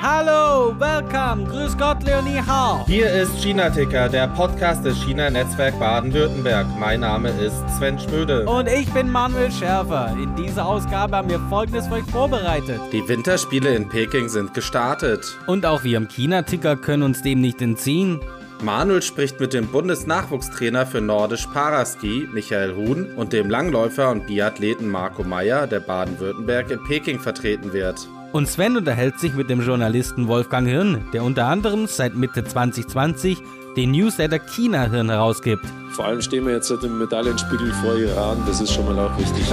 Hallo, welcome, grüß Gott, Leonie Hao. Hier ist China Ticker, der Podcast des China-Netzwerk Baden-Württemberg. Mein Name ist Sven Schmöde. Und ich bin Manuel Schärfer. In dieser Ausgabe haben wir Folgendes für euch vorbereitet. Die Winterspiele in Peking sind gestartet. Und auch wir im China-Ticker können uns dem nicht entziehen. Manuel spricht mit dem Bundesnachwuchstrainer für Nordisch Paraski, Michael Huhn, und dem Langläufer und Biathleten Marco Meyer, der Baden-Württemberg in Peking vertreten wird. Und Sven unterhält sich mit dem Journalisten Wolfgang Hirn, der unter anderem seit Mitte 2020 den Newsletter China Hirn herausgibt. Vor allem stehen wir jetzt im Medaillenspiegel vor Iran, das ist schon mal auch wichtig.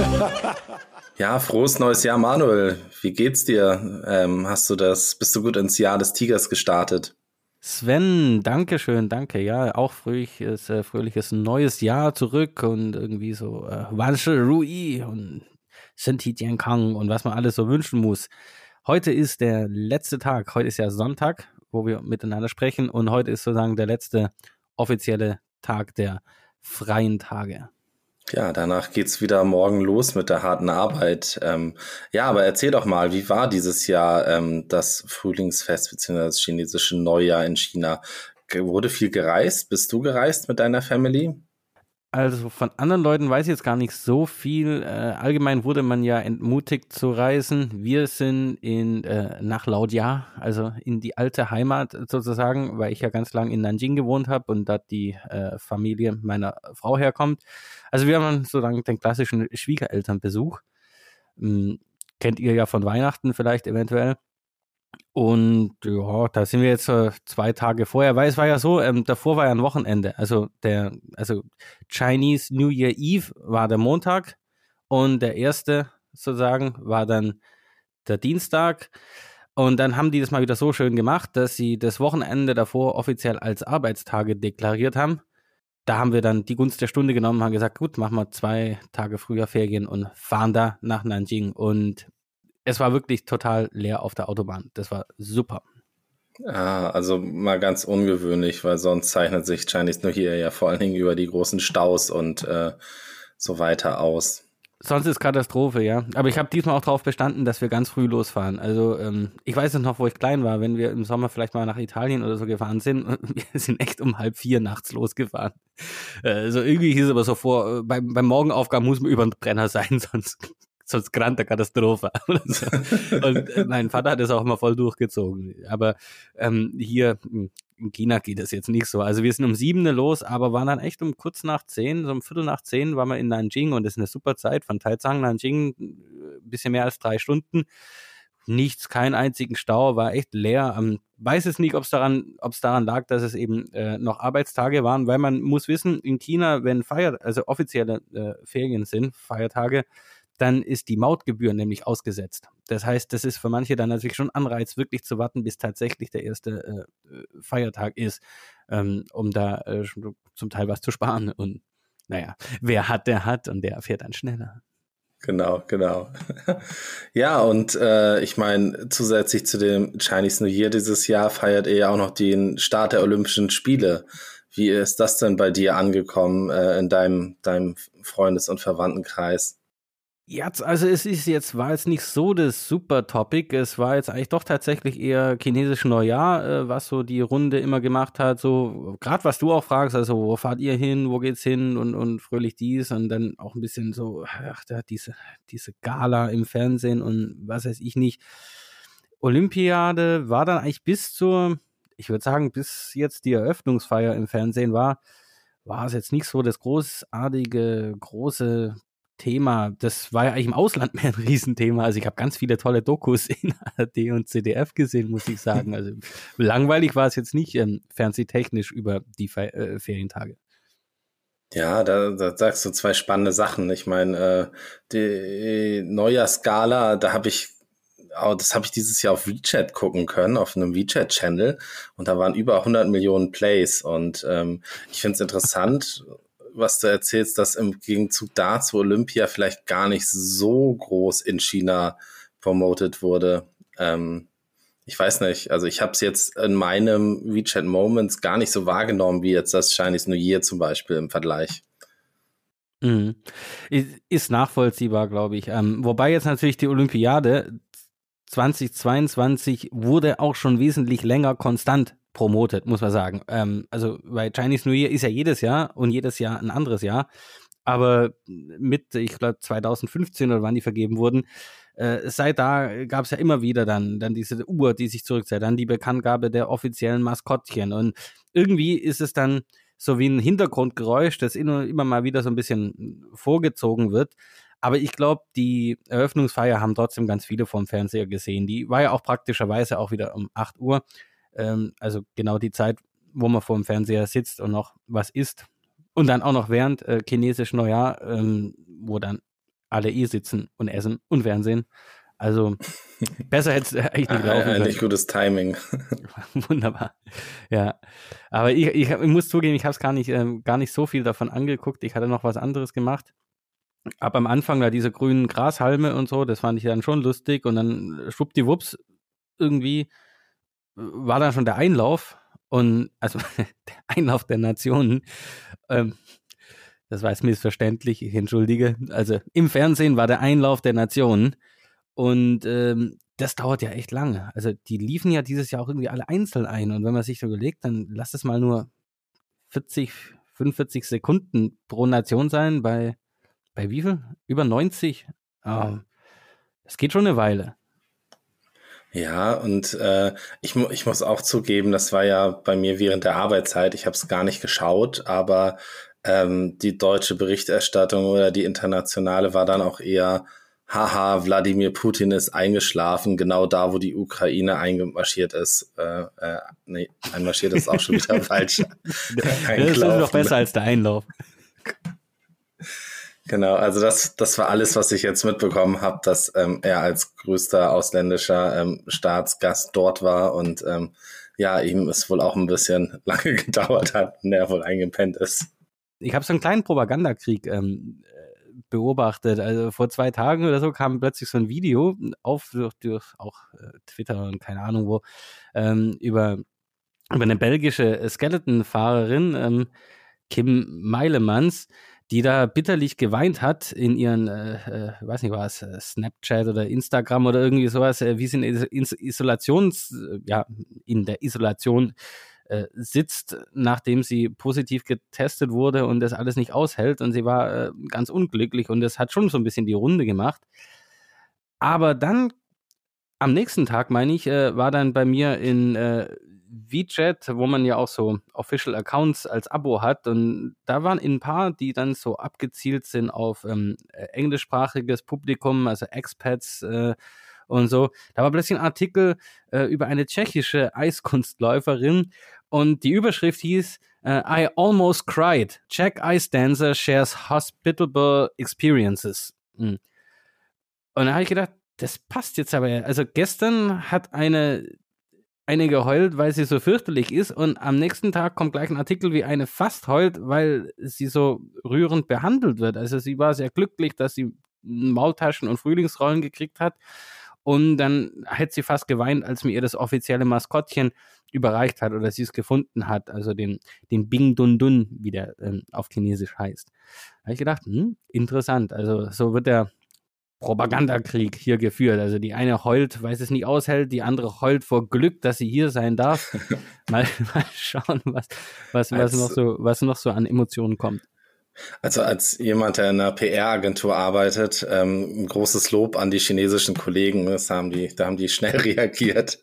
Ja, frohes neues Jahr, Manuel. Wie geht's dir? Ähm, hast du das, bist du gut ins Jahr des Tigers gestartet? Sven, danke schön, danke. Ja, auch fröhliches, äh, fröhliches neues Jahr zurück und irgendwie so äh, Wansche Rui und Senti Kang und was man alles so wünschen muss. Heute ist der letzte Tag. Heute ist ja Sonntag, wo wir miteinander sprechen. Und heute ist sozusagen der letzte offizielle Tag der freien Tage. Ja, danach geht's wieder morgen los mit der harten Arbeit. Ähm, ja, aber erzähl doch mal, wie war dieses Jahr ähm, das Frühlingsfest bzw. das chinesische Neujahr in China? Wurde viel gereist? Bist du gereist mit deiner Family? Also von anderen Leuten weiß ich jetzt gar nicht so viel. Äh, allgemein wurde man ja entmutigt zu reisen. Wir sind in äh, nach Laodia, also in die alte Heimat sozusagen, weil ich ja ganz lang in Nanjing gewohnt habe und dort die äh, Familie meiner Frau herkommt. Also wir haben sozusagen den klassischen Schwiegerelternbesuch. Hm, kennt ihr ja von Weihnachten vielleicht eventuell. Und ja, da sind wir jetzt äh, zwei Tage vorher, weil es war ja so, ähm, davor war ja ein Wochenende. Also der, also Chinese New Year Eve war der Montag und der erste sozusagen war dann der Dienstag. Und dann haben die das mal wieder so schön gemacht, dass sie das Wochenende davor offiziell als Arbeitstage deklariert haben. Da haben wir dann die Gunst der Stunde genommen, haben gesagt, gut, machen wir zwei Tage früher Ferien und fahren da nach Nanjing. Und es war wirklich total leer auf der Autobahn. Das war super. Ah, also mal ganz ungewöhnlich, weil sonst zeichnet sich Chinese New Year ja vor allen Dingen über die großen Staus und äh, so weiter aus. Sonst ist Katastrophe, ja. Aber ich habe diesmal auch darauf bestanden, dass wir ganz früh losfahren. Also ähm, ich weiß noch, wo ich klein war, wenn wir im Sommer vielleicht mal nach Italien oder so gefahren sind. Wir sind echt um halb vier nachts losgefahren. Also irgendwie hieß es aber so vor, äh, beim, beim Morgenaufgaben muss man über den Brenner sein, sonst sonst grande Katastrophe. so. Und äh, mein Vater hat das auch immer voll durchgezogen. Aber ähm, hier hm, in China geht es jetzt nicht so. Also wir sind um sieben los, aber waren dann echt um kurz nach zehn, so um Viertel nach zehn waren wir in Nanjing und das ist eine super Zeit von Taizang, Nanjing, ein äh, bisschen mehr als drei Stunden. Nichts, keinen einzigen Stau, war echt leer. Ähm, weiß es nicht, ob es daran, daran lag, dass es eben äh, noch Arbeitstage waren, weil man muss wissen, in China, wenn Feier, also offizielle äh, Ferien sind, Feiertage, dann ist die Mautgebühr nämlich ausgesetzt. Das heißt, das ist für manche dann natürlich schon Anreiz, wirklich zu warten, bis tatsächlich der erste äh, Feiertag ist, ähm, um da äh, zum Teil was zu sparen. Und naja, wer hat, der hat und der fährt dann schneller. Genau, genau. ja, und äh, ich meine, zusätzlich zu dem Chinese New Year dieses Jahr feiert er ja auch noch den Start der Olympischen Spiele. Wie ist das denn bei dir angekommen äh, in deinem, deinem Freundes- und Verwandtenkreis? Jetzt, also es ist jetzt, war jetzt nicht so das super Topic. Es war jetzt eigentlich doch tatsächlich eher chinesisch Neujahr, äh, was so die Runde immer gemacht hat. So, gerade was du auch fragst, also wo fahrt ihr hin, wo geht's hin und, und fröhlich dies und dann auch ein bisschen so, ach, da diese, diese Gala im Fernsehen und was weiß ich nicht. Olympiade war dann eigentlich bis zur, ich würde sagen, bis jetzt die Eröffnungsfeier im Fernsehen war, war es jetzt nicht so das großartige, große Thema, das war ja eigentlich im Ausland mehr ein Riesenthema. Also ich habe ganz viele tolle Dokus in ARD und CDF gesehen, muss ich sagen. Also langweilig war es jetzt nicht ähm, fernsehtechnisch über die Fe äh, Ferientage. Ja, da, da sagst du zwei spannende Sachen. Ich meine, äh, die Neujahrskala, da habe ich das habe ich dieses Jahr auf WeChat gucken können, auf einem WeChat-Channel. Und da waren über 100 Millionen Plays. Und ähm, ich finde es interessant, was du erzählst, dass im Gegenzug dazu Olympia vielleicht gar nicht so groß in China promoted wurde. Ähm, ich weiß nicht, also ich habe es jetzt in meinem WeChat Moments gar nicht so wahrgenommen wie jetzt das Chinese New Year zum Beispiel im Vergleich. Mhm. Ist nachvollziehbar, glaube ich. Ähm, wobei jetzt natürlich die Olympiade 2022 wurde auch schon wesentlich länger konstant promotet, muss man sagen. Ähm, also, weil Chinese New Year ist ja jedes Jahr und jedes Jahr ein anderes Jahr. Aber mit, ich glaube, 2015 oder wann die vergeben wurden, äh, seit da gab es ja immer wieder dann, dann diese Uhr, die sich zurückzieht, dann die Bekanntgabe der offiziellen Maskottchen. Und irgendwie ist es dann so wie ein Hintergrundgeräusch, das immer mal wieder so ein bisschen vorgezogen wird. Aber ich glaube, die Eröffnungsfeier haben trotzdem ganz viele vom Fernseher gesehen. Die war ja auch praktischerweise auch wieder um 8 Uhr. Ähm, also genau die Zeit, wo man vor dem Fernseher sitzt und noch was isst. Und dann auch noch während äh, chinesisch Neujahr, ähm, wo dann alle eh sitzen und essen und Fernsehen. Also besser hätte es eigentlich nicht laufen können. Nicht gutes Timing. Wunderbar. Ja. Aber ich, ich, ich muss zugeben, ich habe es gar nicht, ähm, gar nicht so viel davon angeguckt. Ich hatte noch was anderes gemacht. Aber am Anfang da diese grünen Grashalme und so, das fand ich dann schon lustig. Und dann schwuppdiwupps irgendwie war dann schon der Einlauf. Und also der Einlauf der Nationen. Ähm, das war jetzt missverständlich, ich entschuldige. Also im Fernsehen war der Einlauf der Nationen und ähm, das dauert ja echt lange. Also die liefen ja dieses Jahr auch irgendwie alle einzeln ein und wenn man sich so überlegt, dann lass es mal nur 40, 45 Sekunden pro Nation sein bei, bei wie viel? Über 90? Oh, das geht schon eine Weile. Ja, und äh, ich, ich muss auch zugeben, das war ja bei mir während der Arbeitszeit. Ich habe es gar nicht geschaut, aber ähm, die deutsche Berichterstattung oder die internationale war dann auch eher, haha, Wladimir Putin ist eingeschlafen, genau da, wo die Ukraine eingemarschiert ist. Äh, äh, nee, einmarschiert ist auch schon wieder falsch. das ist doch besser als der Einlauf. Genau, also das, das war alles, was ich jetzt mitbekommen habe, dass ähm, er als größter ausländischer ähm, Staatsgast dort war und ähm, ja, ihm es wohl auch ein bisschen lange gedauert hat, und er wohl eingepennt ist ich habe so einen kleinen Propagandakrieg ähm, beobachtet. Also vor zwei Tagen oder so kam plötzlich so ein Video auf durch, durch auch äh, Twitter und keine Ahnung wo ähm, über über eine belgische Skeleton-Fahrerin ähm, Kim Meilemans, die da bitterlich geweint hat in ihren, äh, äh, weiß nicht was, äh, Snapchat oder Instagram oder irgendwie sowas, äh, wie sie in Isolations, äh, ja, in der Isolation sitzt, nachdem sie positiv getestet wurde und das alles nicht aushält. Und sie war ganz unglücklich und das hat schon so ein bisschen die Runde gemacht. Aber dann am nächsten Tag, meine ich, äh, war dann bei mir in äh, WeChat, wo man ja auch so Official Accounts als Abo hat. Und da waren ein paar, die dann so abgezielt sind auf ähm, englischsprachiges Publikum, also Expats äh, und so. Da war plötzlich ein Artikel äh, über eine tschechische Eiskunstläuferin und die Überschrift hieß uh, I almost cried. Czech Ice Dancer shares hospitable experiences. Mhm. Und da habe ich gedacht, das passt jetzt aber. Also gestern hat eine eine geheult, weil sie so fürchterlich ist und am nächsten Tag kommt gleich ein Artikel, wie eine fast heult, weil sie so rührend behandelt wird. Also sie war sehr glücklich, dass sie Maultaschen und Frühlingsrollen gekriegt hat und dann hätte sie fast geweint, als mir ihr das offizielle Maskottchen überreicht hat oder sie es gefunden hat, also den, den Bing Dun Dun, wie der ähm, auf Chinesisch heißt. Da habe ich gedacht, hm, interessant. Also so wird der Propagandakrieg hier geführt. Also die eine heult, weil es nicht aushält, die andere heult vor Glück, dass sie hier sein darf. mal, mal schauen, was, was, was, noch so, was noch so an Emotionen kommt. Also als jemand, der in einer PR-Agentur arbeitet, ähm, ein großes Lob an die chinesischen Kollegen. Das haben die, da haben die schnell reagiert.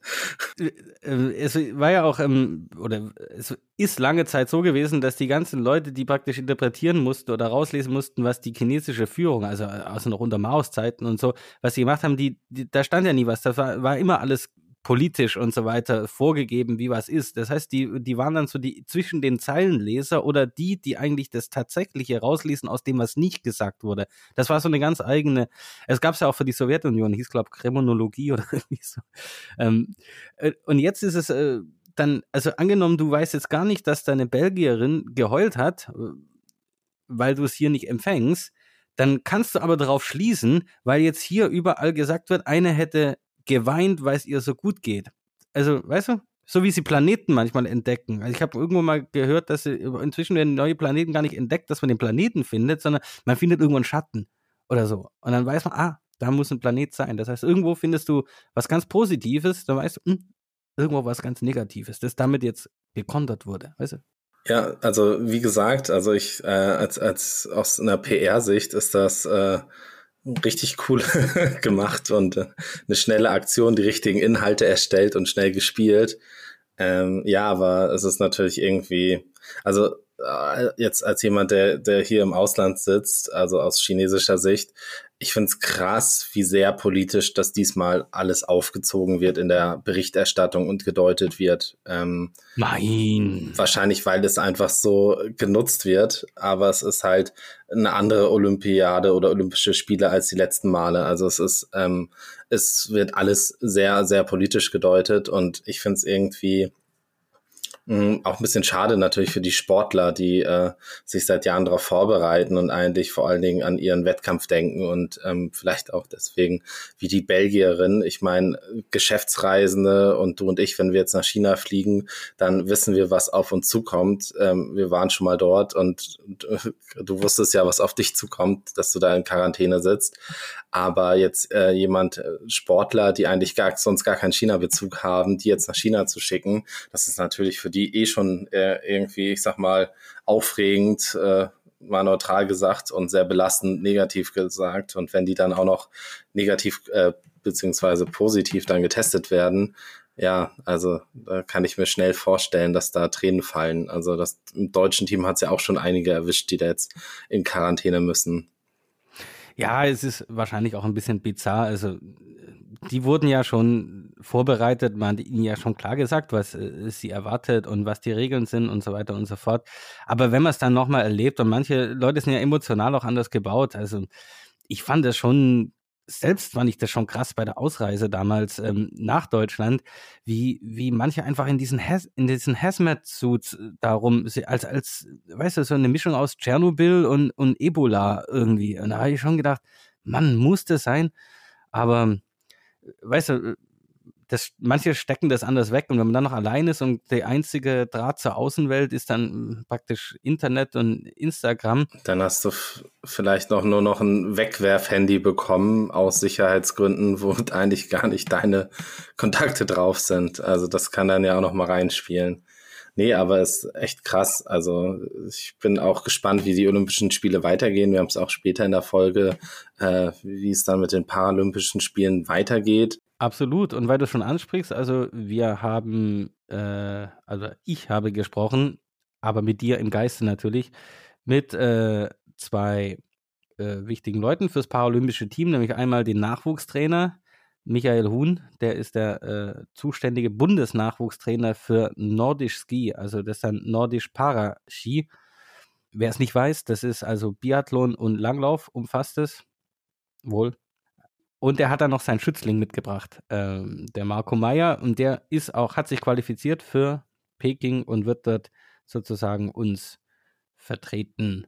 Äh, äh, es war ja auch, ähm, oder es ist lange Zeit so gewesen, dass die ganzen Leute, die praktisch interpretieren mussten oder rauslesen mussten, was die chinesische Führung, also, also noch unter Maos Zeiten und so, was sie gemacht haben, die, die da stand ja nie was. Das war, war immer alles politisch und so weiter vorgegeben, wie was ist. Das heißt, die, die waren dann so die zwischen den Zeilenleser oder die, die eigentlich das Tatsächliche rauslesen aus dem, was nicht gesagt wurde. Das war so eine ganz eigene, es gab es ja auch für die Sowjetunion, hieß, glaube Kriminologie oder irgendwie so. Ähm, äh, und jetzt ist es äh, dann, also angenommen, du weißt jetzt gar nicht, dass deine Belgierin geheult hat, äh, weil du es hier nicht empfängst, dann kannst du aber darauf schließen, weil jetzt hier überall gesagt wird, eine hätte geweint, weil es ihr so gut geht. Also, weißt du? So wie sie Planeten manchmal entdecken. Also ich habe irgendwo mal gehört, dass sie, inzwischen werden neue Planeten gar nicht entdeckt, dass man den Planeten findet, sondern man findet irgendwo einen Schatten oder so. Und dann weiß man, ah, da muss ein Planet sein. Das heißt, irgendwo findest du was ganz Positives, da weißt du, hm, irgendwo was ganz Negatives, das damit jetzt gekontert wurde, weißt du? Ja, also wie gesagt, also ich äh, als als aus einer PR-Sicht ist das äh, richtig cool gemacht und äh, eine schnelle Aktion, die richtigen Inhalte erstellt und schnell gespielt. Ähm, ja, aber es ist natürlich irgendwie, also äh, jetzt als jemand, der, der hier im Ausland sitzt, also aus chinesischer Sicht, ich finde es krass, wie sehr politisch das diesmal alles aufgezogen wird in der Berichterstattung und gedeutet wird. Ähm, Nein. Wahrscheinlich, weil es einfach so genutzt wird, aber es ist halt eine andere Olympiade oder Olympische Spiele als die letzten Male. Also es ist, ähm, es wird alles sehr, sehr politisch gedeutet und ich finde es irgendwie Mhm, auch ein bisschen schade natürlich für die Sportler, die äh, sich seit Jahren darauf vorbereiten und eigentlich vor allen Dingen an ihren Wettkampf denken und ähm, vielleicht auch deswegen wie die Belgierin. Ich meine, Geschäftsreisende und du und ich, wenn wir jetzt nach China fliegen, dann wissen wir, was auf uns zukommt. Ähm, wir waren schon mal dort und, und du wusstest ja, was auf dich zukommt, dass du da in Quarantäne sitzt. Aber jetzt äh, jemand, äh, Sportler, die eigentlich gar, sonst gar keinen China-Bezug haben, die jetzt nach China zu schicken, das ist natürlich für die eh schon äh, irgendwie, ich sag mal, aufregend, äh, mal neutral gesagt und sehr belastend negativ gesagt. Und wenn die dann auch noch negativ äh, beziehungsweise positiv dann getestet werden, ja, also da kann ich mir schnell vorstellen, dass da Tränen fallen. Also das im deutschen Team hat es ja auch schon einige erwischt, die da jetzt in Quarantäne müssen. Ja, es ist wahrscheinlich auch ein bisschen bizarr. Also, die wurden ja schon vorbereitet, man hat ihnen ja schon klar gesagt, was äh, sie erwartet und was die Regeln sind und so weiter und so fort. Aber wenn man es dann nochmal erlebt und manche Leute sind ja emotional auch anders gebaut, also ich fand es schon selbst fand ich das schon krass bei der Ausreise damals ähm, nach Deutschland, wie, wie manche einfach in diesen, Has in diesen Hazmat-Suits äh, darum, als, als, weißt du, so eine Mischung aus Tschernobyl und, und Ebola irgendwie. Und da habe ich schon gedacht, Mann, muss das sein? Aber, weißt du, das, manche stecken das anders weg und wenn man dann noch allein ist und der einzige Draht zur Außenwelt ist dann hm, praktisch Internet und Instagram. Dann hast du vielleicht noch nur noch ein Wegwerf-Handy bekommen aus Sicherheitsgründen, wo eigentlich gar nicht deine Kontakte drauf sind. Also das kann dann ja auch noch mal reinspielen. Nee, aber es ist echt krass. Also ich bin auch gespannt, wie die Olympischen Spiele weitergehen. Wir haben es auch später in der Folge, äh, wie es dann mit den Paralympischen Spielen weitergeht. Absolut. Und weil du schon ansprichst, also wir haben, äh, also ich habe gesprochen, aber mit dir im Geiste natürlich, mit äh, zwei äh, wichtigen Leuten fürs paralympische Team, nämlich einmal den Nachwuchstrainer Michael Huhn, der ist der äh, zuständige Bundesnachwuchstrainer für Nordisch Ski, also das ist dann Nordisch Paraski. Wer es nicht weiß, das ist also Biathlon und Langlauf umfasst es. Wohl. Und er hat dann noch seinen Schützling mitgebracht, ähm, der Marco Meyer. Und der ist auch, hat sich qualifiziert für Peking und wird dort sozusagen uns vertreten.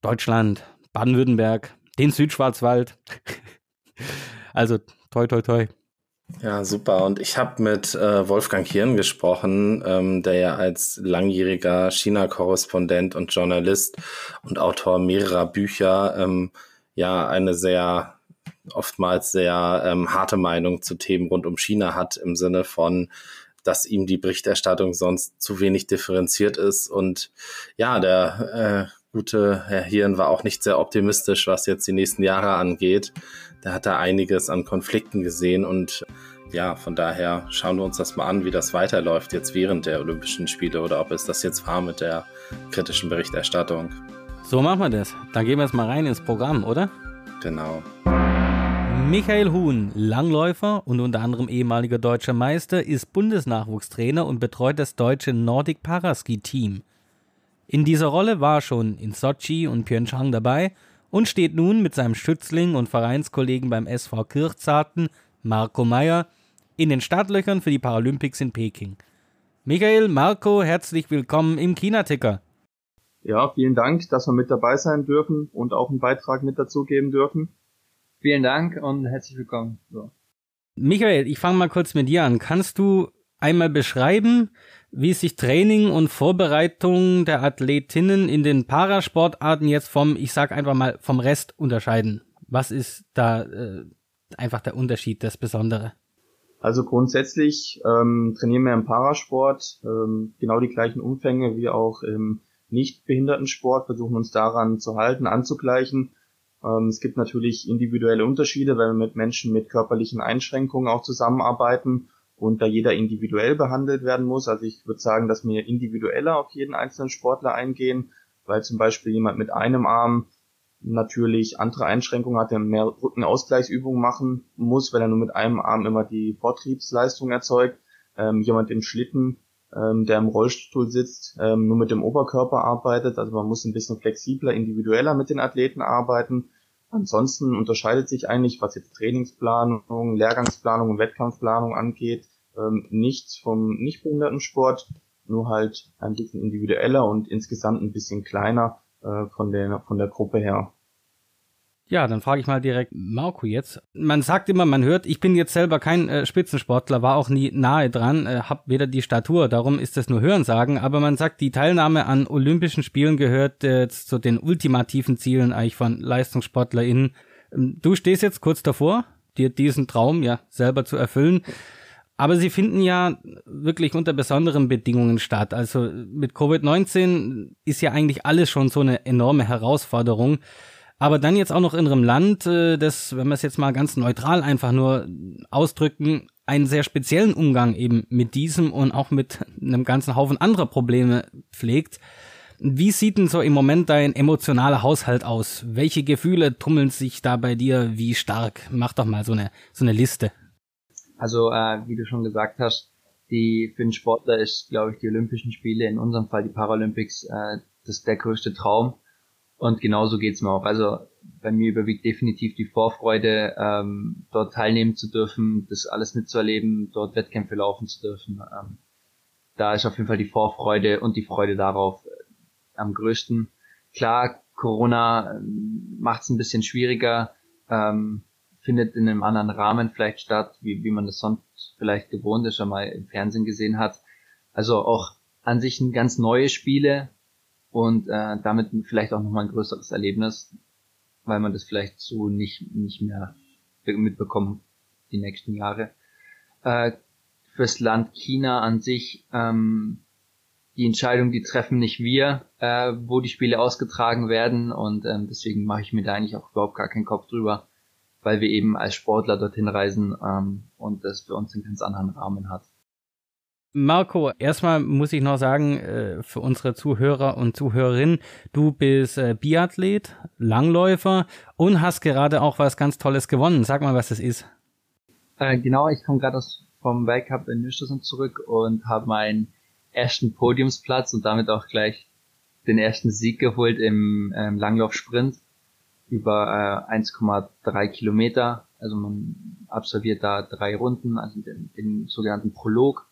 Deutschland, Baden-Württemberg, den Südschwarzwald. also toi, toi, toi. Ja, super. Und ich habe mit äh, Wolfgang Hirn gesprochen, ähm, der ja als langjähriger China-Korrespondent und Journalist und Autor mehrerer Bücher ähm, ja eine sehr oftmals sehr ähm, harte Meinung zu Themen rund um China hat, im Sinne von, dass ihm die Berichterstattung sonst zu wenig differenziert ist. Und ja, der äh, gute Herr Hirn war auch nicht sehr optimistisch, was jetzt die nächsten Jahre angeht. Der hat da einiges an Konflikten gesehen und ja, von daher schauen wir uns das mal an, wie das weiterläuft jetzt während der Olympischen Spiele oder ob es das jetzt war mit der kritischen Berichterstattung. So machen wir das. Dann gehen wir jetzt mal rein ins Programm, oder? Genau. Michael Huhn, Langläufer und unter anderem ehemaliger deutscher Meister, ist Bundesnachwuchstrainer und betreut das deutsche Nordic Paraski Team. In dieser Rolle war er schon in Sochi und Pyeongchang dabei und steht nun mit seinem Schützling und Vereinskollegen beim SV Kirchzarten, Marco Meyer, in den Startlöchern für die Paralympics in Peking. Michael, Marco, herzlich willkommen im China-Ticker. Ja, vielen Dank, dass wir mit dabei sein dürfen und auch einen Beitrag mit dazugeben dürfen. Vielen Dank und herzlich willkommen. So. Michael, ich fange mal kurz mit dir an. Kannst du einmal beschreiben, wie sich Training und Vorbereitung der Athletinnen in den Parasportarten jetzt vom, ich sag einfach mal, vom Rest unterscheiden? Was ist da äh, einfach der Unterschied, das Besondere? Also grundsätzlich ähm, trainieren wir im Parasport ähm, genau die gleichen Umfänge wie auch im Nichtbehindertensport, versuchen uns daran zu halten, anzugleichen. Ähm, es gibt natürlich individuelle Unterschiede, weil wir mit Menschen mit körperlichen Einschränkungen auch zusammenarbeiten und da jeder individuell behandelt werden muss. Also ich würde sagen, dass wir individueller auf jeden einzelnen Sportler eingehen, weil zum Beispiel jemand mit einem Arm natürlich andere Einschränkungen hat, der mehr Rückenausgleichsübungen machen muss, weil er nur mit einem Arm immer die Vortriebsleistung erzeugt. Ähm, jemand im Schlitten, ähm, der im Rollstuhl sitzt, ähm, nur mit dem Oberkörper arbeitet. Also man muss ein bisschen flexibler, individueller mit den Athleten arbeiten. Ansonsten unterscheidet sich eigentlich, was jetzt Trainingsplanung, Lehrgangsplanung und Wettkampfplanung angeht, ähm, nichts vom Nichtbehindertensport, nur halt ein bisschen individueller und insgesamt ein bisschen kleiner äh, von der von der Gruppe her. Ja, dann frage ich mal direkt Marco jetzt. Man sagt immer, man hört, ich bin jetzt selber kein äh, Spitzensportler, war auch nie nahe dran, äh, hab weder die Statur, darum ist das nur Hörensagen, aber man sagt, die Teilnahme an Olympischen Spielen gehört äh, zu den ultimativen Zielen eigentlich von LeistungssportlerInnen. Ähm, du stehst jetzt kurz davor, dir diesen Traum ja selber zu erfüllen. Aber sie finden ja wirklich unter besonderen Bedingungen statt. Also mit Covid-19 ist ja eigentlich alles schon so eine enorme Herausforderung. Aber dann jetzt auch noch in einem Land, äh, das, wenn wir es jetzt mal ganz neutral einfach nur ausdrücken, einen sehr speziellen Umgang eben mit diesem und auch mit einem ganzen Haufen anderer Probleme pflegt. Wie sieht denn so im Moment dein emotionaler Haushalt aus? Welche Gefühle tummeln sich da bei dir wie stark? Mach doch mal so eine, so eine Liste. Also äh, wie du schon gesagt hast, die für den Sportler ist, glaube ich, die Olympischen Spiele, in unserem Fall die Paralympics, äh, das ist der größte Traum. Und genauso geht's mir auch. Also bei mir überwiegt definitiv die Vorfreude, ähm, dort teilnehmen zu dürfen, das alles mitzuerleben, dort Wettkämpfe laufen zu dürfen. Ähm, da ist auf jeden Fall die Vorfreude und die Freude darauf äh, am größten. Klar, Corona ähm, macht es ein bisschen schwieriger. Ähm, findet in einem anderen Rahmen vielleicht statt, wie, wie man das sonst vielleicht gewohnt ist, schon mal im Fernsehen gesehen hat. Also auch an sich ein ganz neue Spiele und äh, damit vielleicht auch nochmal ein größeres Erlebnis, weil man das vielleicht so nicht, nicht mehr mitbekommt die nächsten Jahre. Äh, fürs Land China an sich, ähm, die Entscheidung, die treffen nicht wir, äh, wo die Spiele ausgetragen werden und ähm, deswegen mache ich mir da eigentlich auch überhaupt gar keinen Kopf drüber weil wir eben als Sportler dorthin reisen ähm, und das für uns einen ganz anderen Rahmen hat. Marco, erstmal muss ich noch sagen, äh, für unsere Zuhörer und Zuhörerinnen, du bist äh, Biathlet, Langläufer und hast gerade auch was ganz Tolles gewonnen. Sag mal, was das ist. Äh, genau, ich komme gerade vom Weltcup in Nüstersund zurück und habe meinen ersten Podiumsplatz und damit auch gleich den ersten Sieg geholt im ähm, Langlaufsprint über äh, 1,3 Kilometer. Also man absolviert da drei Runden, also den, den sogenannten Prolog.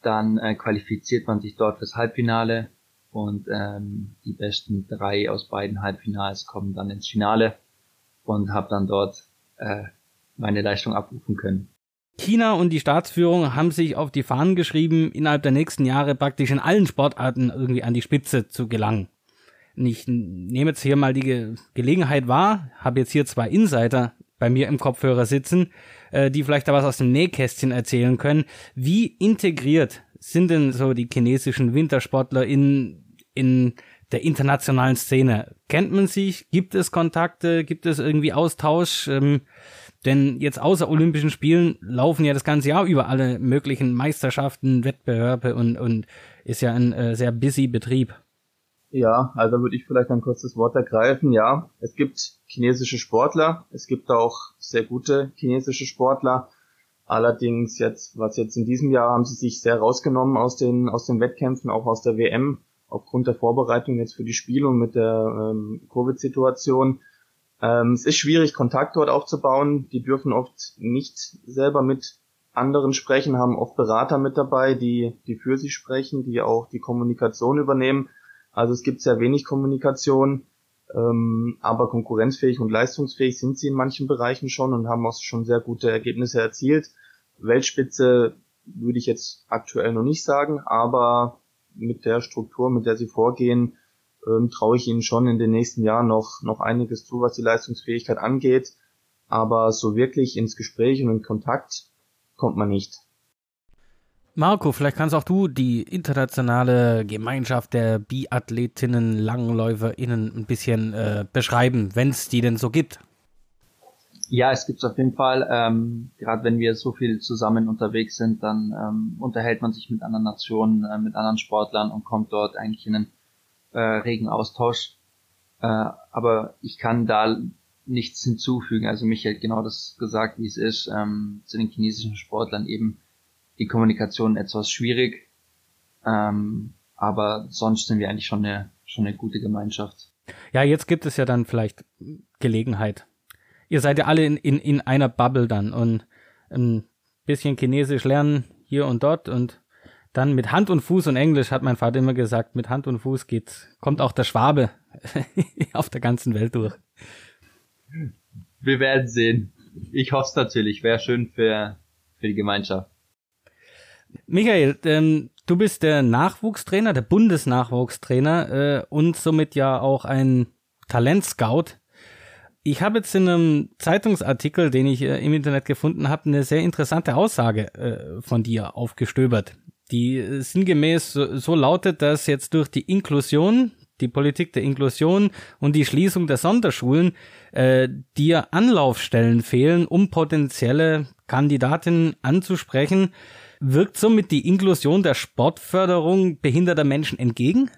Dann äh, qualifiziert man sich dort fürs Halbfinale und ähm, die besten drei aus beiden Halbfinals kommen dann ins Finale und habe dann dort äh, meine Leistung abrufen können. China und die Staatsführung haben sich auf die Fahnen geschrieben, innerhalb der nächsten Jahre praktisch in allen Sportarten irgendwie an die Spitze zu gelangen ich nehme jetzt hier mal die Ge Gelegenheit wahr, habe jetzt hier zwei Insider bei mir im Kopfhörer sitzen, äh, die vielleicht da was aus dem Nähkästchen erzählen können. Wie integriert sind denn so die chinesischen Wintersportler in, in der internationalen Szene? Kennt man sich? Gibt es Kontakte? Gibt es irgendwie Austausch? Ähm, denn jetzt außer Olympischen Spielen laufen ja das ganze Jahr über alle möglichen Meisterschaften, Wettbewerbe und, und ist ja ein äh, sehr busy Betrieb. Ja, also würde ich vielleicht ein kurzes Wort ergreifen. Ja, es gibt chinesische Sportler, es gibt auch sehr gute chinesische Sportler. Allerdings jetzt, was jetzt in diesem Jahr haben sie sich sehr rausgenommen aus den aus den Wettkämpfen, auch aus der WM, aufgrund der Vorbereitung jetzt für die Spiele und mit der ähm, Covid-Situation. Ähm, es ist schwierig, Kontakt dort aufzubauen. Die dürfen oft nicht selber mit anderen sprechen, haben oft Berater mit dabei, die die für sie sprechen, die auch die Kommunikation übernehmen. Also es gibt sehr wenig Kommunikation, ähm, aber konkurrenzfähig und leistungsfähig sind sie in manchen Bereichen schon und haben auch schon sehr gute Ergebnisse erzielt. Weltspitze würde ich jetzt aktuell noch nicht sagen, aber mit der Struktur, mit der sie vorgehen, ähm, traue ich ihnen schon in den nächsten Jahren noch, noch einiges zu, was die Leistungsfähigkeit angeht. Aber so wirklich ins Gespräch und in Kontakt kommt man nicht. Marco, vielleicht kannst auch du die internationale Gemeinschaft der Biathletinnen, LangläuferInnen ein bisschen äh, beschreiben, wenn es die denn so gibt. Ja, es gibt es auf jeden Fall. Ähm, Gerade wenn wir so viel zusammen unterwegs sind, dann ähm, unterhält man sich mit anderen Nationen, äh, mit anderen Sportlern und kommt dort eigentlich in einen äh, regen Austausch. Äh, aber ich kann da nichts hinzufügen. Also Michael hat genau das gesagt, wie es ist. Ähm, zu den chinesischen Sportlern eben die Kommunikation etwas schwierig. Ähm, aber sonst sind wir eigentlich schon eine, schon eine gute Gemeinschaft. Ja, jetzt gibt es ja dann vielleicht Gelegenheit. Ihr seid ja alle in, in, in einer Bubble dann und ein bisschen Chinesisch lernen hier und dort und dann mit Hand und Fuß und Englisch hat mein Vater immer gesagt, mit Hand und Fuß geht, kommt auch der Schwabe auf der ganzen Welt durch. Wir werden sehen. Ich hoffe es natürlich. Wäre schön für, für die Gemeinschaft. Michael, ähm, du bist der Nachwuchstrainer, der Bundesnachwuchstrainer äh, und somit ja auch ein Talentscout. Ich habe jetzt in einem Zeitungsartikel, den ich äh, im Internet gefunden habe, eine sehr interessante Aussage äh, von dir aufgestöbert. Die äh, sinngemäß so, so lautet, dass jetzt durch die Inklusion, die Politik der Inklusion und die Schließung der Sonderschulen äh, dir Anlaufstellen fehlen, um potenzielle Kandidatinnen anzusprechen. Wirkt somit die Inklusion der Sportförderung behinderter Menschen entgegen?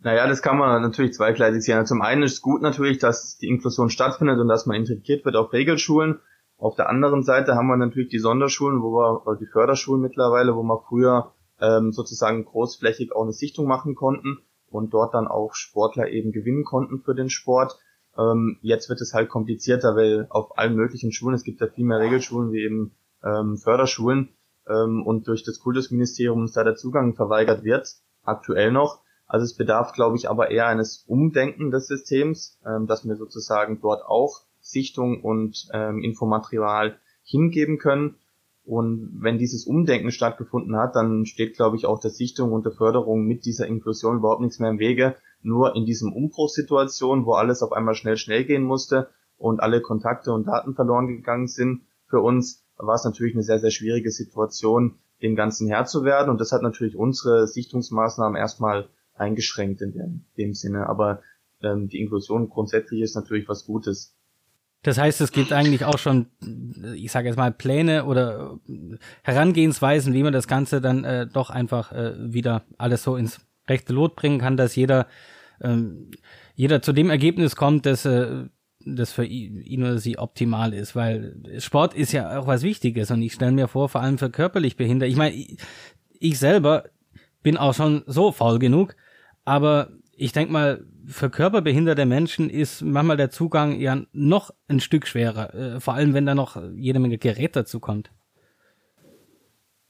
Naja, das kann man natürlich zweigleisig sehen. Zum einen ist es gut natürlich, dass die Inklusion stattfindet und dass man integriert wird auf Regelschulen. Auf der anderen Seite haben wir natürlich die Sonderschulen, wo wir, oder die Förderschulen mittlerweile, wo wir früher ähm, sozusagen großflächig auch eine Sichtung machen konnten und dort dann auch Sportler eben gewinnen konnten für den Sport. Ähm, jetzt wird es halt komplizierter, weil auf allen möglichen Schulen, es gibt ja viel mehr Regelschulen wie eben ähm, Förderschulen ähm, und durch das Kultusministerium da der Zugang verweigert wird, aktuell noch. Also es bedarf, glaube ich, aber eher eines Umdenken des Systems, ähm, dass wir sozusagen dort auch Sichtung und ähm, Infomaterial hingeben können. Und wenn dieses Umdenken stattgefunden hat, dann steht, glaube ich, auch der Sichtung und der Förderung mit dieser Inklusion überhaupt nichts mehr im Wege. Nur in diesem Umbruchssituation, wo alles auf einmal schnell, schnell gehen musste und alle Kontakte und Daten verloren gegangen sind für uns, war es natürlich eine sehr, sehr schwierige Situation, dem Ganzen Herr zu werden. Und das hat natürlich unsere Sichtungsmaßnahmen erstmal eingeschränkt in dem, dem Sinne. Aber ähm, die Inklusion grundsätzlich ist natürlich was Gutes. Das heißt, es gibt eigentlich auch schon, ich sage jetzt mal, Pläne oder Herangehensweisen, wie man das Ganze dann äh, doch einfach äh, wieder alles so ins rechte Lot bringen kann, dass jeder, ähm, jeder zu dem Ergebnis kommt, dass äh, das für ihn oder sie optimal ist, weil Sport ist ja auch was Wichtiges und ich stelle mir vor, vor allem für körperlich Behinderte. Ich meine, ich selber bin auch schon so faul genug, aber ich denke mal, für körperbehinderte Menschen ist manchmal der Zugang ja noch ein Stück schwerer, äh, vor allem wenn da noch jede Menge Gerät dazu kommt.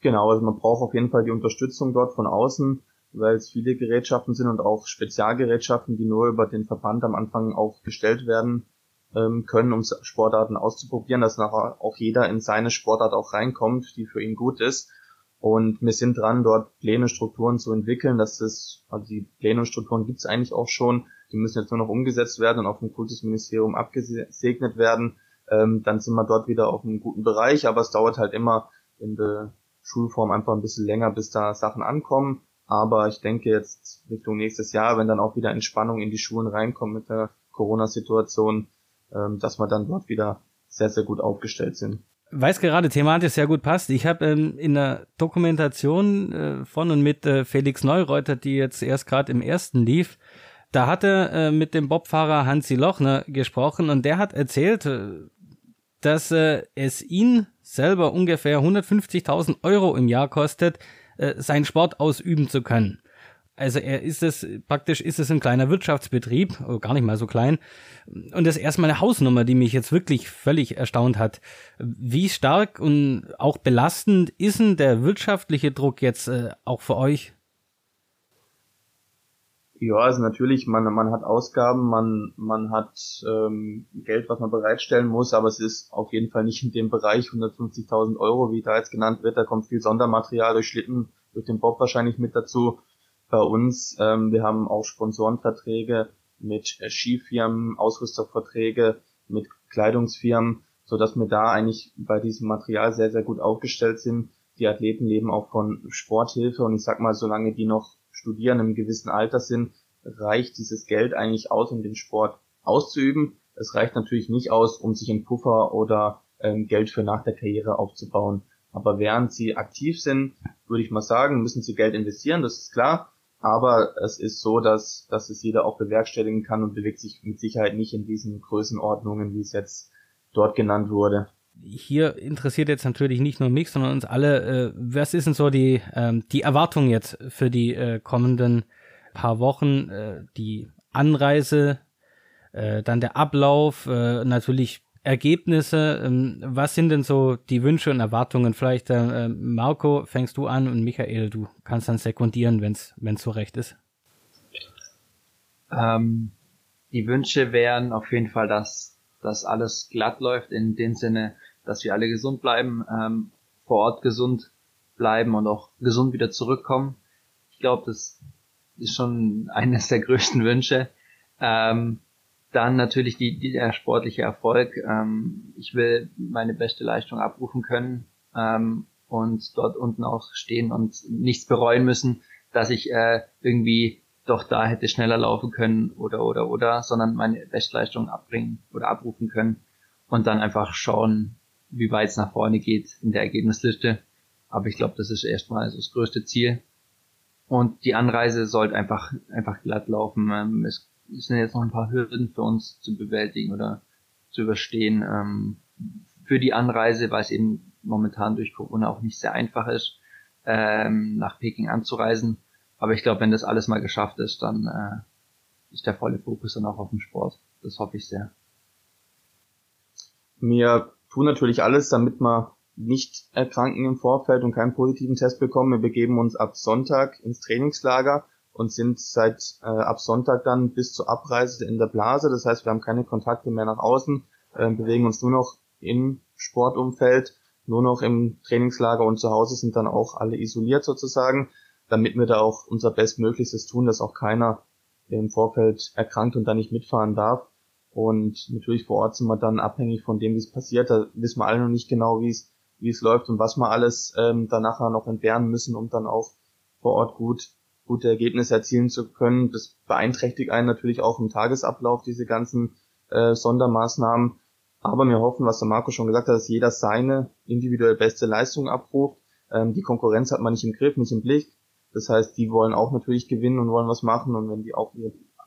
Genau, also man braucht auf jeden Fall die Unterstützung dort von außen, weil es viele Gerätschaften sind und auch Spezialgerätschaften, die nur über den Verband am Anfang auch gestellt werden ähm, können, um Sportarten auszuprobieren, dass nachher auch jeder in seine Sportart auch reinkommt, die für ihn gut ist. Und wir sind dran, dort Pläne, Strukturen zu entwickeln. Das ist, also die Pläne und Strukturen gibt es eigentlich auch schon. Die müssen jetzt nur noch umgesetzt werden und auf dem Kultusministerium abgesegnet werden. Ähm, dann sind wir dort wieder auf einem guten Bereich, aber es dauert halt immer in der Schulform einfach ein bisschen länger, bis da Sachen ankommen. Aber ich denke jetzt Richtung nächstes Jahr, wenn dann auch wieder Entspannung in die Schulen reinkommt mit der Corona-Situation, ähm, dass wir dann dort wieder sehr, sehr gut aufgestellt sind. Weiß gerade thematisch sehr gut passt. Ich habe ähm, in der Dokumentation äh, von und mit äh, Felix Neureuter, die jetzt erst gerade im ersten lief, da hat er äh, mit dem Bobfahrer Hansi Lochner gesprochen und der hat erzählt, äh, dass äh, es ihn selber ungefähr 150.000 Euro im Jahr kostet, äh, seinen Sport ausüben zu können. Also er ist es, praktisch ist es ein kleiner Wirtschaftsbetrieb, oh, gar nicht mal so klein. Und das ist erstmal eine Hausnummer, die mich jetzt wirklich völlig erstaunt hat. Wie stark und auch belastend ist denn der wirtschaftliche Druck jetzt äh, auch für euch? Ja, also natürlich, man, man hat Ausgaben, man, man hat ähm, Geld, was man bereitstellen muss, aber es ist auf jeden Fall nicht in dem Bereich 150.000 Euro, wie da jetzt genannt wird. Da kommt viel Sondermaterial durch Schlitten, durch den Bob wahrscheinlich mit dazu bei uns. Ähm, wir haben auch Sponsorenverträge mit Skifirmen, Ausrüsterverträge mit Kleidungsfirmen, so dass wir da eigentlich bei diesem Material sehr, sehr gut aufgestellt sind. Die Athleten leben auch von Sporthilfe und ich sag mal, solange die noch studieren, im gewissen Alter sind, reicht dieses Geld eigentlich aus, um den Sport auszuüben. Es reicht natürlich nicht aus, um sich einen Puffer oder ähm, Geld für nach der Karriere aufzubauen. Aber während sie aktiv sind, würde ich mal sagen, müssen sie Geld investieren, das ist klar. Aber es ist so, dass, dass es jeder auch bewerkstelligen kann und bewegt sich mit Sicherheit nicht in diesen Größenordnungen, wie es jetzt dort genannt wurde. Hier interessiert jetzt natürlich nicht nur mich, sondern uns alle. Äh, was ist denn so die, ähm, die Erwartung jetzt für die äh, kommenden paar Wochen? Äh, die Anreise, äh, dann der Ablauf, äh, natürlich Ergebnisse. Ähm, was sind denn so die Wünsche und Erwartungen? Vielleicht, äh, Marco, fängst du an und Michael, du kannst dann sekundieren, wenn es so recht ist. Ähm, die Wünsche wären auf jeden Fall, dass, dass alles glatt läuft, in dem Sinne, dass wir alle gesund bleiben, ähm, vor Ort gesund bleiben und auch gesund wieder zurückkommen. Ich glaube, das ist schon eines der größten Wünsche. Ähm, dann natürlich die, die, der sportliche Erfolg. Ähm, ich will meine beste Leistung abrufen können ähm, und dort unten auch stehen und nichts bereuen müssen, dass ich äh, irgendwie doch da hätte schneller laufen können oder oder oder, sondern meine Bestleistung abbringen oder abrufen können und dann einfach schauen, wie weit es nach vorne geht in der Ergebnisliste. Aber ich glaube, das ist erstmal das größte Ziel. Und die Anreise sollte einfach einfach glatt laufen. Ähm, es sind jetzt noch ein paar Hürden für uns zu bewältigen oder zu überstehen ähm, für die Anreise, weil es eben momentan durch Corona auch nicht sehr einfach ist, ähm, nach Peking anzureisen. Aber ich glaube, wenn das alles mal geschafft ist, dann äh, ist der volle Fokus dann auch auf dem Sport. Das hoffe ich sehr. Wir tun natürlich alles, damit wir nicht erkranken im Vorfeld und keinen positiven Test bekommen. Wir begeben uns ab Sonntag ins Trainingslager und sind seit äh, ab Sonntag dann bis zur Abreise in der Blase. Das heißt, wir haben keine Kontakte mehr nach außen, äh, bewegen uns nur noch im Sportumfeld, nur noch im Trainingslager und zu Hause sind dann auch alle isoliert sozusagen, damit wir da auch unser Bestmöglichstes tun, dass auch keiner im Vorfeld erkrankt und da nicht mitfahren darf. Und natürlich vor Ort sind wir dann abhängig von dem, wie es passiert. Da wissen wir alle noch nicht genau, wie es wie es läuft und was wir alles ähm, dann nachher noch entbehren müssen, um dann auch vor Ort gut gute Ergebnisse erzielen zu können. Das beeinträchtigt einen natürlich auch im Tagesablauf, diese ganzen äh, Sondermaßnahmen. Aber wir hoffen, was der Marco schon gesagt hat, dass jeder seine individuell beste Leistung abruft. Ähm, die Konkurrenz hat man nicht im Griff, nicht im Blick. Das heißt, die wollen auch natürlich gewinnen und wollen was machen. Und wenn die auch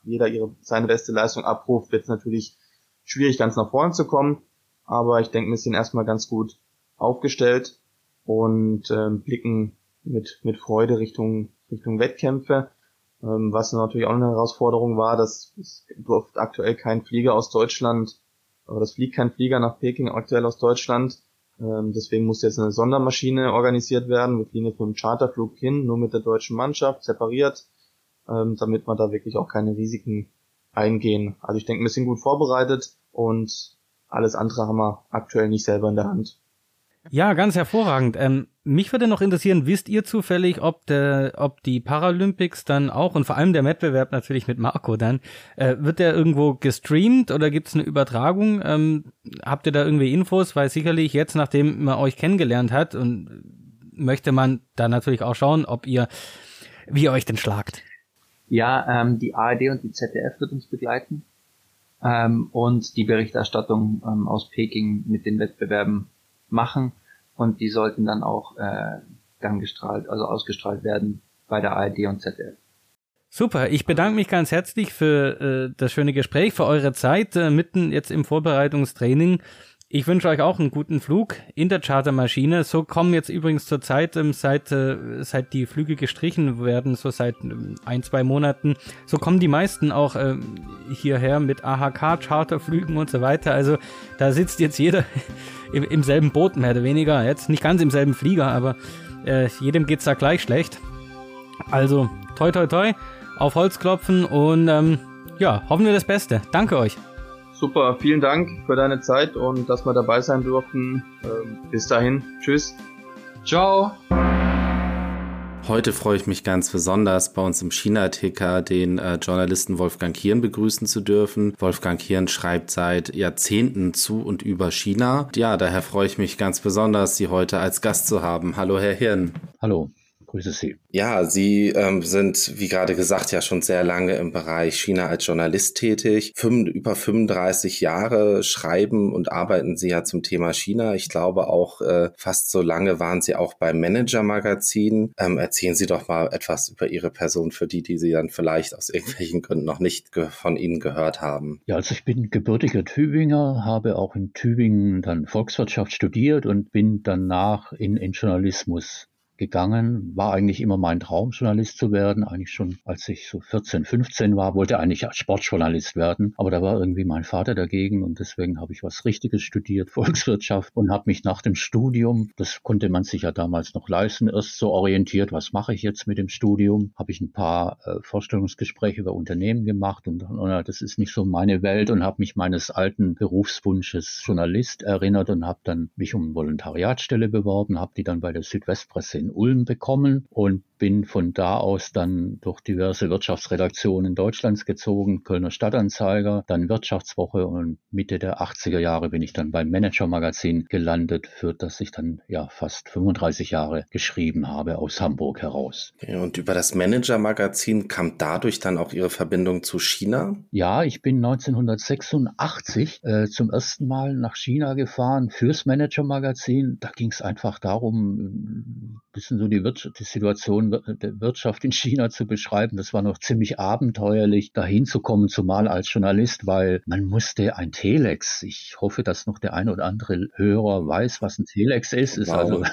jeder ihre, seine beste Leistung abruft, wird es natürlich schwierig, ganz nach vorne zu kommen. Aber ich denke, wir sind erstmal ganz gut aufgestellt und äh, blicken mit, mit Freude Richtung Richtung Wettkämpfe. Ähm, was natürlich auch eine Herausforderung war, dass es durfte aktuell kein Flieger aus Deutschland, oder das fliegt kein Flieger nach Peking aktuell aus Deutschland. Ähm, deswegen muss jetzt eine Sondermaschine organisiert werden. Wir fliegen jetzt mit einem Charterflug hin, nur mit der deutschen Mannschaft, separiert, ähm, damit wir da wirklich auch keine Risiken eingehen. Also ich denke, wir sind gut vorbereitet und alles andere haben wir aktuell nicht selber in der Hand. Ja, ganz hervorragend. Ähm, mich würde noch interessieren, wisst ihr zufällig, ob, der, ob die Paralympics dann auch und vor allem der Wettbewerb natürlich mit Marco dann, äh, wird der irgendwo gestreamt oder gibt es eine Übertragung? Ähm, habt ihr da irgendwie Infos? Weil sicherlich jetzt, nachdem man euch kennengelernt hat und möchte man da natürlich auch schauen, ob ihr, wie ihr euch denn schlagt. Ja, ähm, die ARD und die ZDF wird uns begleiten ähm, und die Berichterstattung ähm, aus Peking mit den Wettbewerben machen und die sollten dann auch äh, dann gestrahlt, also ausgestrahlt werden bei der ARD und ZDF. Super, ich bedanke mich ganz herzlich für äh, das schöne Gespräch, für eure Zeit äh, mitten jetzt im Vorbereitungstraining. Ich wünsche euch auch einen guten Flug in der Chartermaschine. So kommen jetzt übrigens zur Zeit, ähm, seit, äh, seit die Flüge gestrichen werden, so seit ähm, ein, zwei Monaten, so kommen die meisten auch äh, hierher mit AHK-Charterflügen und so weiter. Also da sitzt jetzt jeder im, selben Boot, mehr oder weniger. Jetzt nicht ganz im selben Flieger, aber äh, jedem geht's da gleich schlecht. Also toi toi toi, auf Holz klopfen und ähm, ja, hoffen wir das Beste. Danke euch. Super, vielen Dank für deine Zeit und dass wir dabei sein durften. Ähm, bis dahin, tschüss. Ciao. Heute freue ich mich ganz besonders, bei uns im China-Ticker den äh, Journalisten Wolfgang Kirn begrüßen zu dürfen. Wolfgang Kirn schreibt seit Jahrzehnten zu und über China. Ja, daher freue ich mich ganz besonders, Sie heute als Gast zu haben. Hallo, Herr Hirn. Hallo. Grüße Sie. Ja, Sie ähm, sind, wie gerade gesagt, ja schon sehr lange im Bereich China als Journalist tätig. Fünf, über 35 Jahre schreiben und arbeiten Sie ja zum Thema China. Ich glaube auch äh, fast so lange waren Sie auch beim Manager-Magazin. Ähm, erzählen Sie doch mal etwas über Ihre Person für die, die Sie dann vielleicht aus irgendwelchen Gründen noch nicht von Ihnen gehört haben. Ja, also ich bin gebürtiger Tübinger, habe auch in Tübingen dann Volkswirtschaft studiert und bin danach in, in Journalismus gegangen. War eigentlich immer mein Traum, Journalist zu werden. Eigentlich schon, als ich so 14, 15 war, wollte eigentlich Sportjournalist werden. Aber da war irgendwie mein Vater dagegen und deswegen habe ich was Richtiges studiert, Volkswirtschaft und habe mich nach dem Studium, das konnte man sich ja damals noch leisten, erst so orientiert, was mache ich jetzt mit dem Studium? Habe ich ein paar äh, Vorstellungsgespräche über Unternehmen gemacht und, und das ist nicht so meine Welt und habe mich meines alten Berufswunsches Journalist erinnert und habe dann mich um Volontariatstelle beworben, habe die dann bei der Südwestpresse in Ulm bekommen. Und bin von da aus dann durch diverse Wirtschaftsredaktionen Deutschlands gezogen, Kölner Stadtanzeiger, dann Wirtschaftswoche und Mitte der 80er Jahre bin ich dann beim Manager Magazin gelandet, für das ich dann ja fast 35 Jahre geschrieben habe aus Hamburg heraus. Und über das Manager Magazin kam dadurch dann auch Ihre Verbindung zu China? Ja, ich bin 1986 äh, zum ersten Mal nach China gefahren fürs Manager Magazin. Da ging es einfach darum, ein bisschen so die, Wirtschaft, die Situation der Wirtschaft in China zu beschreiben. Das war noch ziemlich abenteuerlich, da hinzukommen, zumal als Journalist, weil man musste ein Telex, ich hoffe, dass noch der ein oder andere Hörer weiß, was ein Telex ist, ist wow. also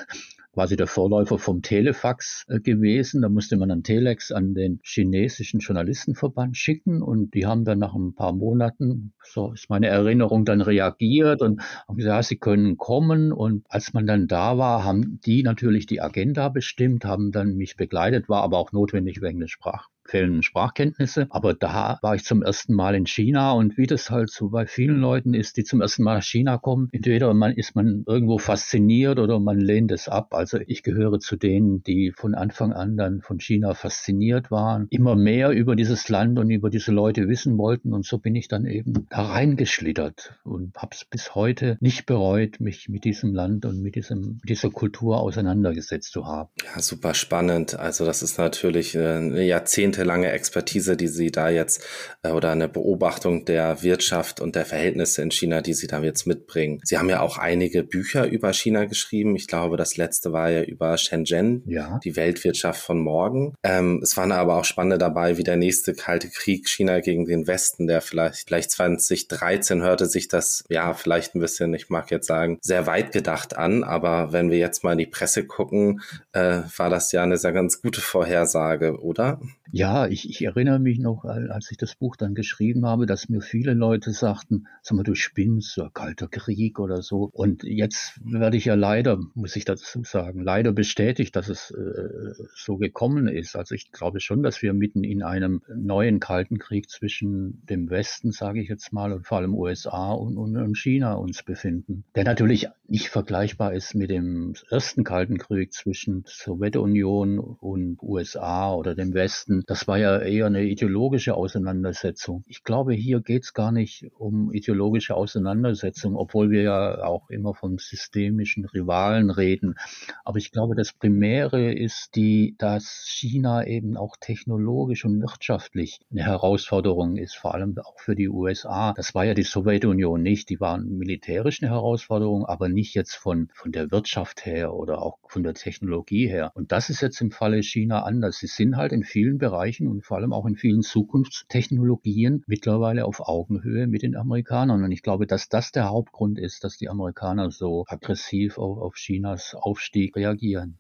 quasi der Vorläufer vom Telefax äh, gewesen. Da musste man ein Telex an den chinesischen Journalistenverband schicken und die haben dann nach ein paar Monaten, so ist meine Erinnerung, dann reagiert und haben gesagt, ja, sie können kommen. Und als man dann da war, haben die natürlich die Agenda bestimmt, haben dann mich begleitet, war aber auch notwendig wegen des Sprach fehlenden Sprachkenntnisse. Aber da war ich zum ersten Mal in China und wie das halt so bei vielen Leuten ist, die zum ersten Mal nach China kommen, entweder man ist man irgendwo fasziniert oder man lehnt es ab. Also ich gehöre zu denen, die von Anfang an dann von China fasziniert waren, immer mehr über dieses Land und über diese Leute wissen wollten und so bin ich dann eben da reingeschlittert und habe es bis heute nicht bereut, mich mit diesem Land und mit diesem dieser Kultur auseinandergesetzt zu haben. Ja, super spannend. Also das ist natürlich äh, eine Jahrzehnt jahrzehntelange Expertise, die Sie da jetzt äh, oder eine Beobachtung der Wirtschaft und der Verhältnisse in China, die Sie da jetzt mitbringen. Sie haben ja auch einige Bücher über China geschrieben. Ich glaube, das letzte war ja über Shenzhen, ja. die Weltwirtschaft von morgen. Ähm, es waren aber auch spannende dabei, wie der nächste Kalte Krieg China gegen den Westen, der vielleicht, vielleicht 2013 hörte sich das, ja, vielleicht ein bisschen, ich mag jetzt sagen, sehr weit gedacht an. Aber wenn wir jetzt mal in die Presse gucken, äh, war das ja eine sehr ganz gute Vorhersage, oder? Ja, ich, ich erinnere mich noch, als ich das Buch dann geschrieben habe, dass mir viele Leute sagten, sag mal, du spinnst, so kalter Krieg oder so. Und jetzt werde ich ja leider, muss ich dazu sagen, leider bestätigt, dass es äh, so gekommen ist. Also ich glaube schon, dass wir mitten in einem neuen kalten Krieg zwischen dem Westen, sage ich jetzt mal, und vor allem USA und, und, und China uns befinden. Der natürlich nicht vergleichbar ist mit dem ersten kalten Krieg zwischen Sowjetunion und USA oder dem Westen das war ja eher eine ideologische Auseinandersetzung. Ich glaube, hier geht es gar nicht um ideologische Auseinandersetzung, obwohl wir ja auch immer von systemischen Rivalen reden. Aber ich glaube, das Primäre ist die, dass China eben auch technologisch und wirtschaftlich eine Herausforderung ist, vor allem auch für die USA. Das war ja die Sowjetunion nicht. Die waren militärisch eine Herausforderung, aber nicht jetzt von, von der Wirtschaft her oder auch von der Technologie her. Und das ist jetzt im Falle China anders. Sie sind halt in vielen Bereichen und vor allem auch in vielen Zukunftstechnologien mittlerweile auf Augenhöhe mit den Amerikanern. Und ich glaube, dass das der Hauptgrund ist, dass die Amerikaner so aggressiv auf, auf Chinas Aufstieg reagieren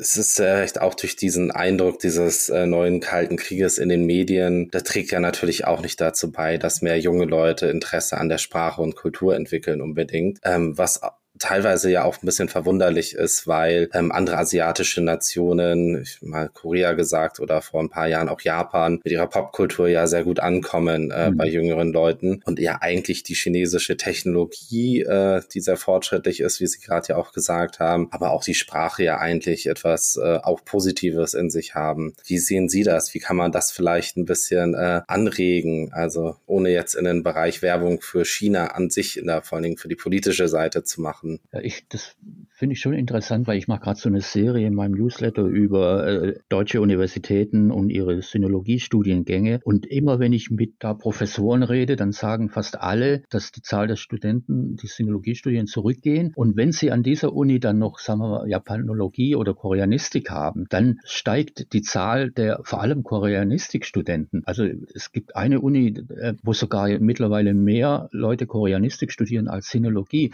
es ist vielleicht auch durch diesen Eindruck dieses äh, neuen Kalten Krieges in den Medien, da trägt ja natürlich auch nicht dazu bei, dass mehr junge Leute Interesse an der Sprache und Kultur entwickeln unbedingt. Ähm, was teilweise ja auch ein bisschen verwunderlich ist, weil ähm, andere asiatische Nationen, ich mal Korea gesagt oder vor ein paar Jahren auch Japan, mit ihrer Popkultur ja sehr gut ankommen äh, mhm. bei jüngeren Leuten und ja eigentlich die chinesische Technologie, äh, die sehr fortschrittlich ist, wie Sie gerade ja auch gesagt haben, aber auch die Sprache ja eigentlich etwas äh, auch Positives in sich haben. Wie sehen Sie das? Wie kann man das vielleicht ein bisschen äh, anregen? Also ohne jetzt in den Bereich Werbung für China an sich, in der, vor allen Dingen für die politische Seite zu machen. Ja, ich, das finde ich schon interessant, weil ich mache gerade so eine Serie in meinem Newsletter über äh, deutsche Universitäten und ihre Sinologiestudiengänge. Und immer wenn ich mit da Professoren rede, dann sagen fast alle, dass die Zahl der Studenten die Sinologiestudien zurückgehen. Und wenn sie an dieser Uni dann noch, sagen wir mal, Japanologie oder Koreanistik haben, dann steigt die Zahl der vor allem Koreanistikstudenten. Also es gibt eine Uni, äh, wo sogar mittlerweile mehr Leute Koreanistik studieren als Sinologie.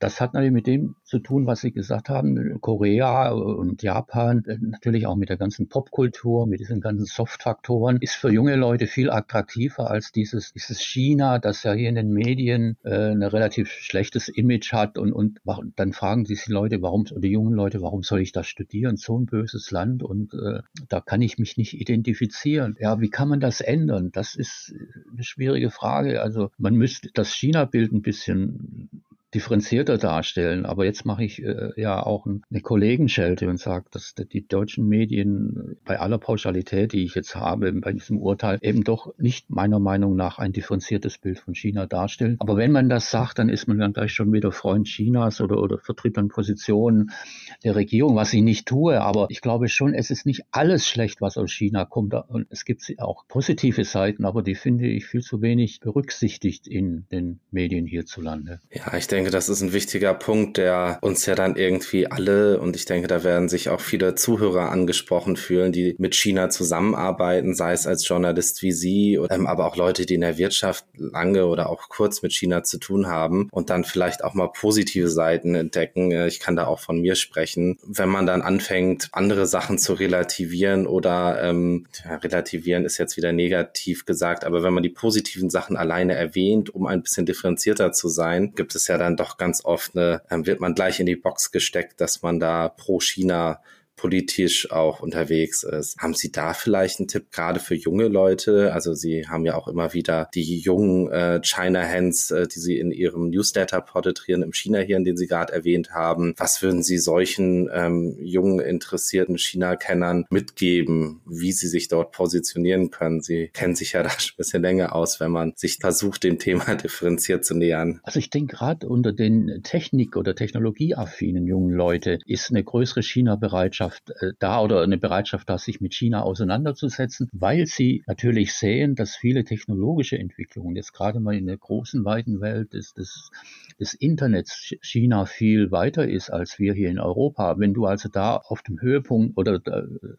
Das hat natürlich mit dem zu tun, was Sie gesagt haben, Korea und Japan, natürlich auch mit der ganzen Popkultur, mit diesen ganzen Soft-Faktoren, ist für junge Leute viel attraktiver als dieses, dieses China, das ja hier in den Medien äh, ein relativ schlechtes Image hat und, und dann fragen sich die Leute, warum, die jungen Leute, warum soll ich das studieren? So ein böses Land und äh, da kann ich mich nicht identifizieren. Ja, wie kann man das ändern? Das ist eine schwierige Frage. Also man müsste das China-Bild ein bisschen differenzierter darstellen. Aber jetzt mache ich äh, ja auch eine Kollegenschelte und sage, dass die deutschen Medien bei aller Pauschalität, die ich jetzt habe bei diesem Urteil, eben doch nicht meiner Meinung nach ein differenziertes Bild von China darstellen. Aber wenn man das sagt, dann ist man dann gleich schon wieder Freund Chinas oder, oder vertritt dann Positionen der Regierung, was ich nicht tue. Aber ich glaube schon, es ist nicht alles schlecht, was aus China kommt. Und es gibt auch positive Seiten, aber die finde ich viel zu wenig berücksichtigt in den Medien hierzulande. Ja, ich denke, denke, das ist ein wichtiger Punkt, der uns ja dann irgendwie alle, und ich denke, da werden sich auch viele Zuhörer angesprochen fühlen, die mit China zusammenarbeiten, sei es als Journalist wie Sie, ähm, aber auch Leute, die in der Wirtschaft lange oder auch kurz mit China zu tun haben und dann vielleicht auch mal positive Seiten entdecken. Äh, ich kann da auch von mir sprechen. Wenn man dann anfängt, andere Sachen zu relativieren oder ähm, ja, relativieren ist jetzt wieder negativ gesagt, aber wenn man die positiven Sachen alleine erwähnt, um ein bisschen differenzierter zu sein, gibt es ja dann dann doch ganz oft eine, ähm, wird man gleich in die Box gesteckt, dass man da pro China politisch auch unterwegs ist. Haben Sie da vielleicht einen Tipp gerade für junge Leute? Also Sie haben ja auch immer wieder die jungen äh, China Hands, äh, die Sie in Ihrem Newsletter porträtieren im China-Hirn, den Sie gerade erwähnt haben. Was würden Sie solchen ähm, jungen, interessierten China-Kennern mitgeben, wie sie sich dort positionieren können? Sie kennen sich ja da schon ein bisschen länger aus, wenn man sich versucht, dem Thema differenziert zu nähern. Also ich denke gerade unter den Technik- oder technologieaffinen jungen Leute ist eine größere China-Bereitschaft Bereitschaft äh, da oder eine Bereitschaft da, sich mit China auseinanderzusetzen, weil sie natürlich sehen, dass viele technologische Entwicklungen, jetzt gerade mal in der großen, weiten Welt des, des, des Internets China viel weiter ist als wir hier in Europa. Wenn du also da auf dem Höhepunkt oder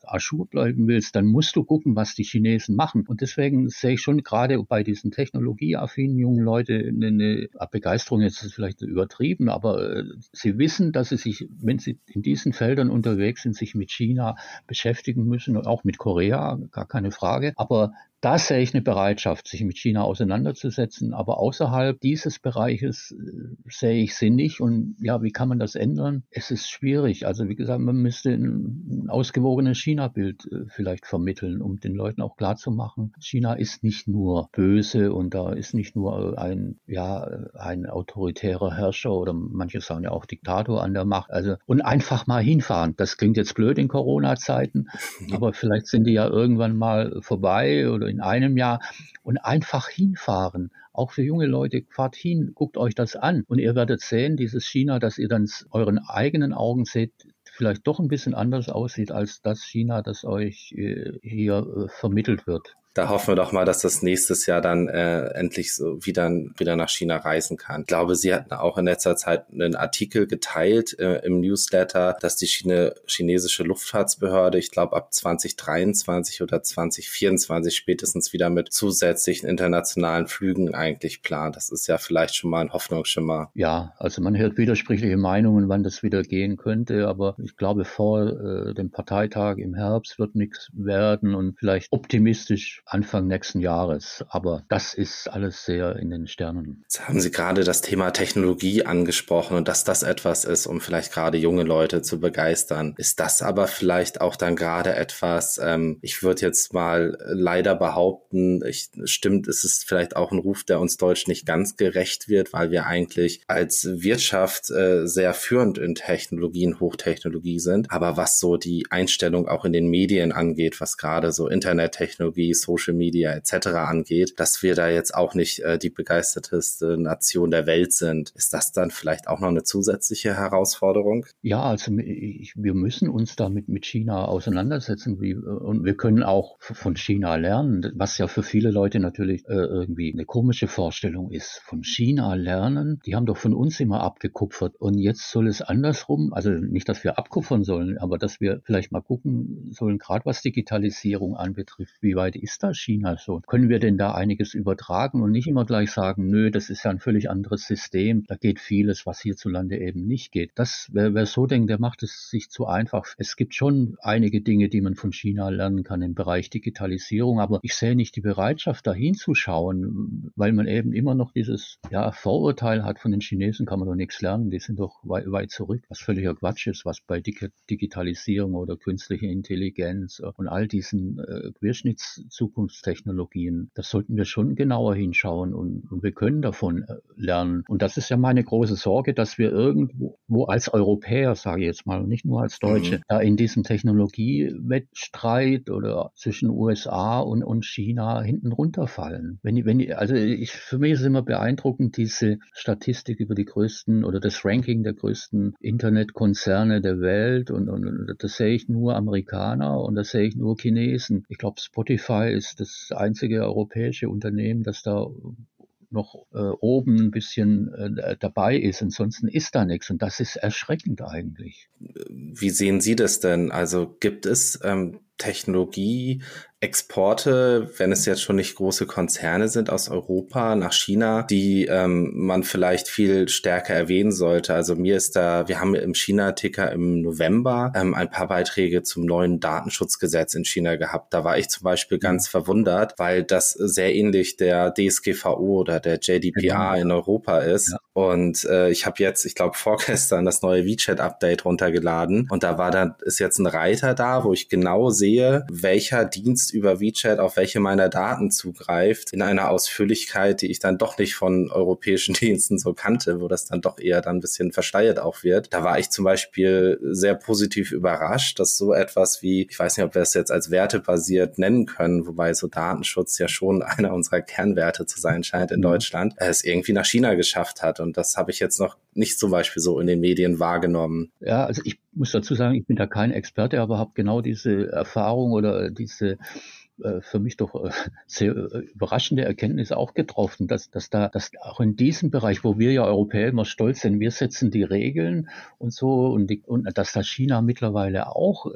Aschur bleiben willst, dann musst du gucken, was die Chinesen machen. Und deswegen sehe ich schon gerade bei diesen technologieaffinen jungen Leuten eine, eine Begeisterung, jetzt ist vielleicht übertrieben, aber äh, sie wissen, dass sie sich, wenn sie in diesen Feldern unterwegs sind, sich mit China beschäftigen müssen und auch mit Korea, gar keine Frage. Aber da sehe ich eine Bereitschaft, sich mit China auseinanderzusetzen. Aber außerhalb dieses Bereiches äh, sehe ich sie nicht. Und ja, wie kann man das ändern? Es ist schwierig. Also wie gesagt, man müsste ein, ausgewogenes China-Bild äh, vielleicht vermitteln, um den Leuten auch klarzumachen, China ist nicht nur böse und da ist nicht nur ein, ja, ein autoritärer Herrscher oder manche sagen ja auch Diktator an der Macht. Also, und einfach mal hinfahren. Das klingt jetzt blöd in Corona-Zeiten, aber vielleicht sind die ja irgendwann mal vorbei oder in einem Jahr und einfach hinfahren. Auch für junge Leute, fahrt hin, guckt euch das an und ihr werdet sehen, dieses China, das ihr dann euren eigenen Augen seht, vielleicht doch ein bisschen anders aussieht als das China, das euch äh, hier äh, vermittelt wird da hoffen wir doch mal, dass das nächstes Jahr dann äh, endlich so wieder, wieder nach China reisen kann. Ich glaube, Sie hatten auch in letzter Zeit einen Artikel geteilt äh, im Newsletter, dass die Chine, chinesische Luftfahrtsbehörde, ich glaube, ab 2023 oder 2024 spätestens wieder mit zusätzlichen internationalen Flügen eigentlich plant. Das ist ja vielleicht schon mal ein Hoffnungsschimmer. Ja, also man hört widersprüchliche Meinungen, wann das wieder gehen könnte, aber ich glaube, vor äh, dem Parteitag im Herbst wird nichts werden und vielleicht optimistisch Anfang nächsten Jahres. Aber das ist alles sehr in den Sternen. Jetzt haben Sie gerade das Thema Technologie angesprochen und dass das etwas ist, um vielleicht gerade junge Leute zu begeistern. Ist das aber vielleicht auch dann gerade etwas, ähm, ich würde jetzt mal leider behaupten, ich, stimmt, es ist vielleicht auch ein Ruf, der uns Deutsch nicht ganz gerecht wird, weil wir eigentlich als Wirtschaft äh, sehr führend in Technologien, Hochtechnologie sind. Aber was so die Einstellung auch in den Medien angeht, was gerade so Internettechnologie, Social Media etc. angeht, dass wir da jetzt auch nicht äh, die begeisterteste Nation der Welt sind. Ist das dann vielleicht auch noch eine zusätzliche Herausforderung? Ja, also ich, wir müssen uns damit mit China auseinandersetzen wie, und wir können auch von China lernen, was ja für viele Leute natürlich äh, irgendwie eine komische Vorstellung ist. Von China lernen, die haben doch von uns immer abgekupfert und jetzt soll es andersrum, also nicht, dass wir abkupfern sollen, aber dass wir vielleicht mal gucken sollen, gerade was Digitalisierung anbetrifft, wie weit ist da China so? Können wir denn da einiges übertragen und nicht immer gleich sagen, nö, das ist ja ein völlig anderes System, da geht vieles, was hierzulande eben nicht geht. Das, wer, wer so denkt, der macht es sich zu einfach. Es gibt schon einige Dinge, die man von China lernen kann im Bereich Digitalisierung, aber ich sehe nicht die Bereitschaft, da hinzuschauen, weil man eben immer noch dieses ja, Vorurteil hat, von den Chinesen kann man doch nichts lernen, die sind doch weit, weit zurück, was völliger Quatsch ist, was bei Digitalisierung oder künstlicher Intelligenz und all diesen äh, Querschnittszukunftstechnologien, das sollten wir schon genauer hinschauen und, und wir können davon äh, lernen. Und das ist ja meine große Sorge, dass wir irgendwo als Europäer, sage ich jetzt mal, nicht nur als Deutsche, mhm. da in diesem Technologiewettstreit oder zwischen USA und, und China hinten runterfallen. Wenn, wenn, also ich, für mich ist immer beeindruckend diese Statistik über die größten oder das Ranking der größten Internetkonzerne der Welt und, und, und das sehe ich nur Amerikaner und das sehe ich nur Chinesen. Ich glaube, Spotify ist das einzige europäische Unternehmen, das da noch äh, oben ein bisschen äh, dabei ist. Ansonsten ist da nichts und das ist erschreckend eigentlich. Wie sehen Sie das denn? Also gibt es ähm, Technologie, Exporte, wenn es jetzt schon nicht große Konzerne sind aus Europa nach China, die ähm, man vielleicht viel stärker erwähnen sollte. Also mir ist da, wir haben im China-Ticker im November ähm, ein paar Beiträge zum neuen Datenschutzgesetz in China gehabt. Da war ich zum Beispiel mhm. ganz verwundert, weil das sehr ähnlich der DSGVO oder der JDPR genau. in Europa ist. Ja. Und äh, ich habe jetzt, ich glaube, vorgestern das neue WeChat-Update runtergeladen und da war dann, ist jetzt ein Reiter da, wo ich genau sehe, welcher Dienst über WeChat auf welche meiner Daten zugreift, in einer Ausführlichkeit, die ich dann doch nicht von europäischen Diensten so kannte, wo das dann doch eher dann ein bisschen versteuert auch wird. Da war ich zum Beispiel sehr positiv überrascht, dass so etwas wie, ich weiß nicht, ob wir es jetzt als wertebasiert nennen können, wobei so Datenschutz ja schon einer unserer Kernwerte zu sein scheint in mhm. Deutschland, es irgendwie nach China geschafft hat. Und das habe ich jetzt noch nicht zum Beispiel so in den Medien wahrgenommen. Ja, also ich muss dazu sagen, ich bin da kein Experte, aber habe genau diese Erfahrung oder diese äh, für mich doch äh, sehr äh, überraschende Erkenntnis auch getroffen, dass, dass da, dass auch in diesem Bereich, wo wir ja Europäer immer stolz sind, wir setzen die Regeln und so und, die, und dass da China mittlerweile auch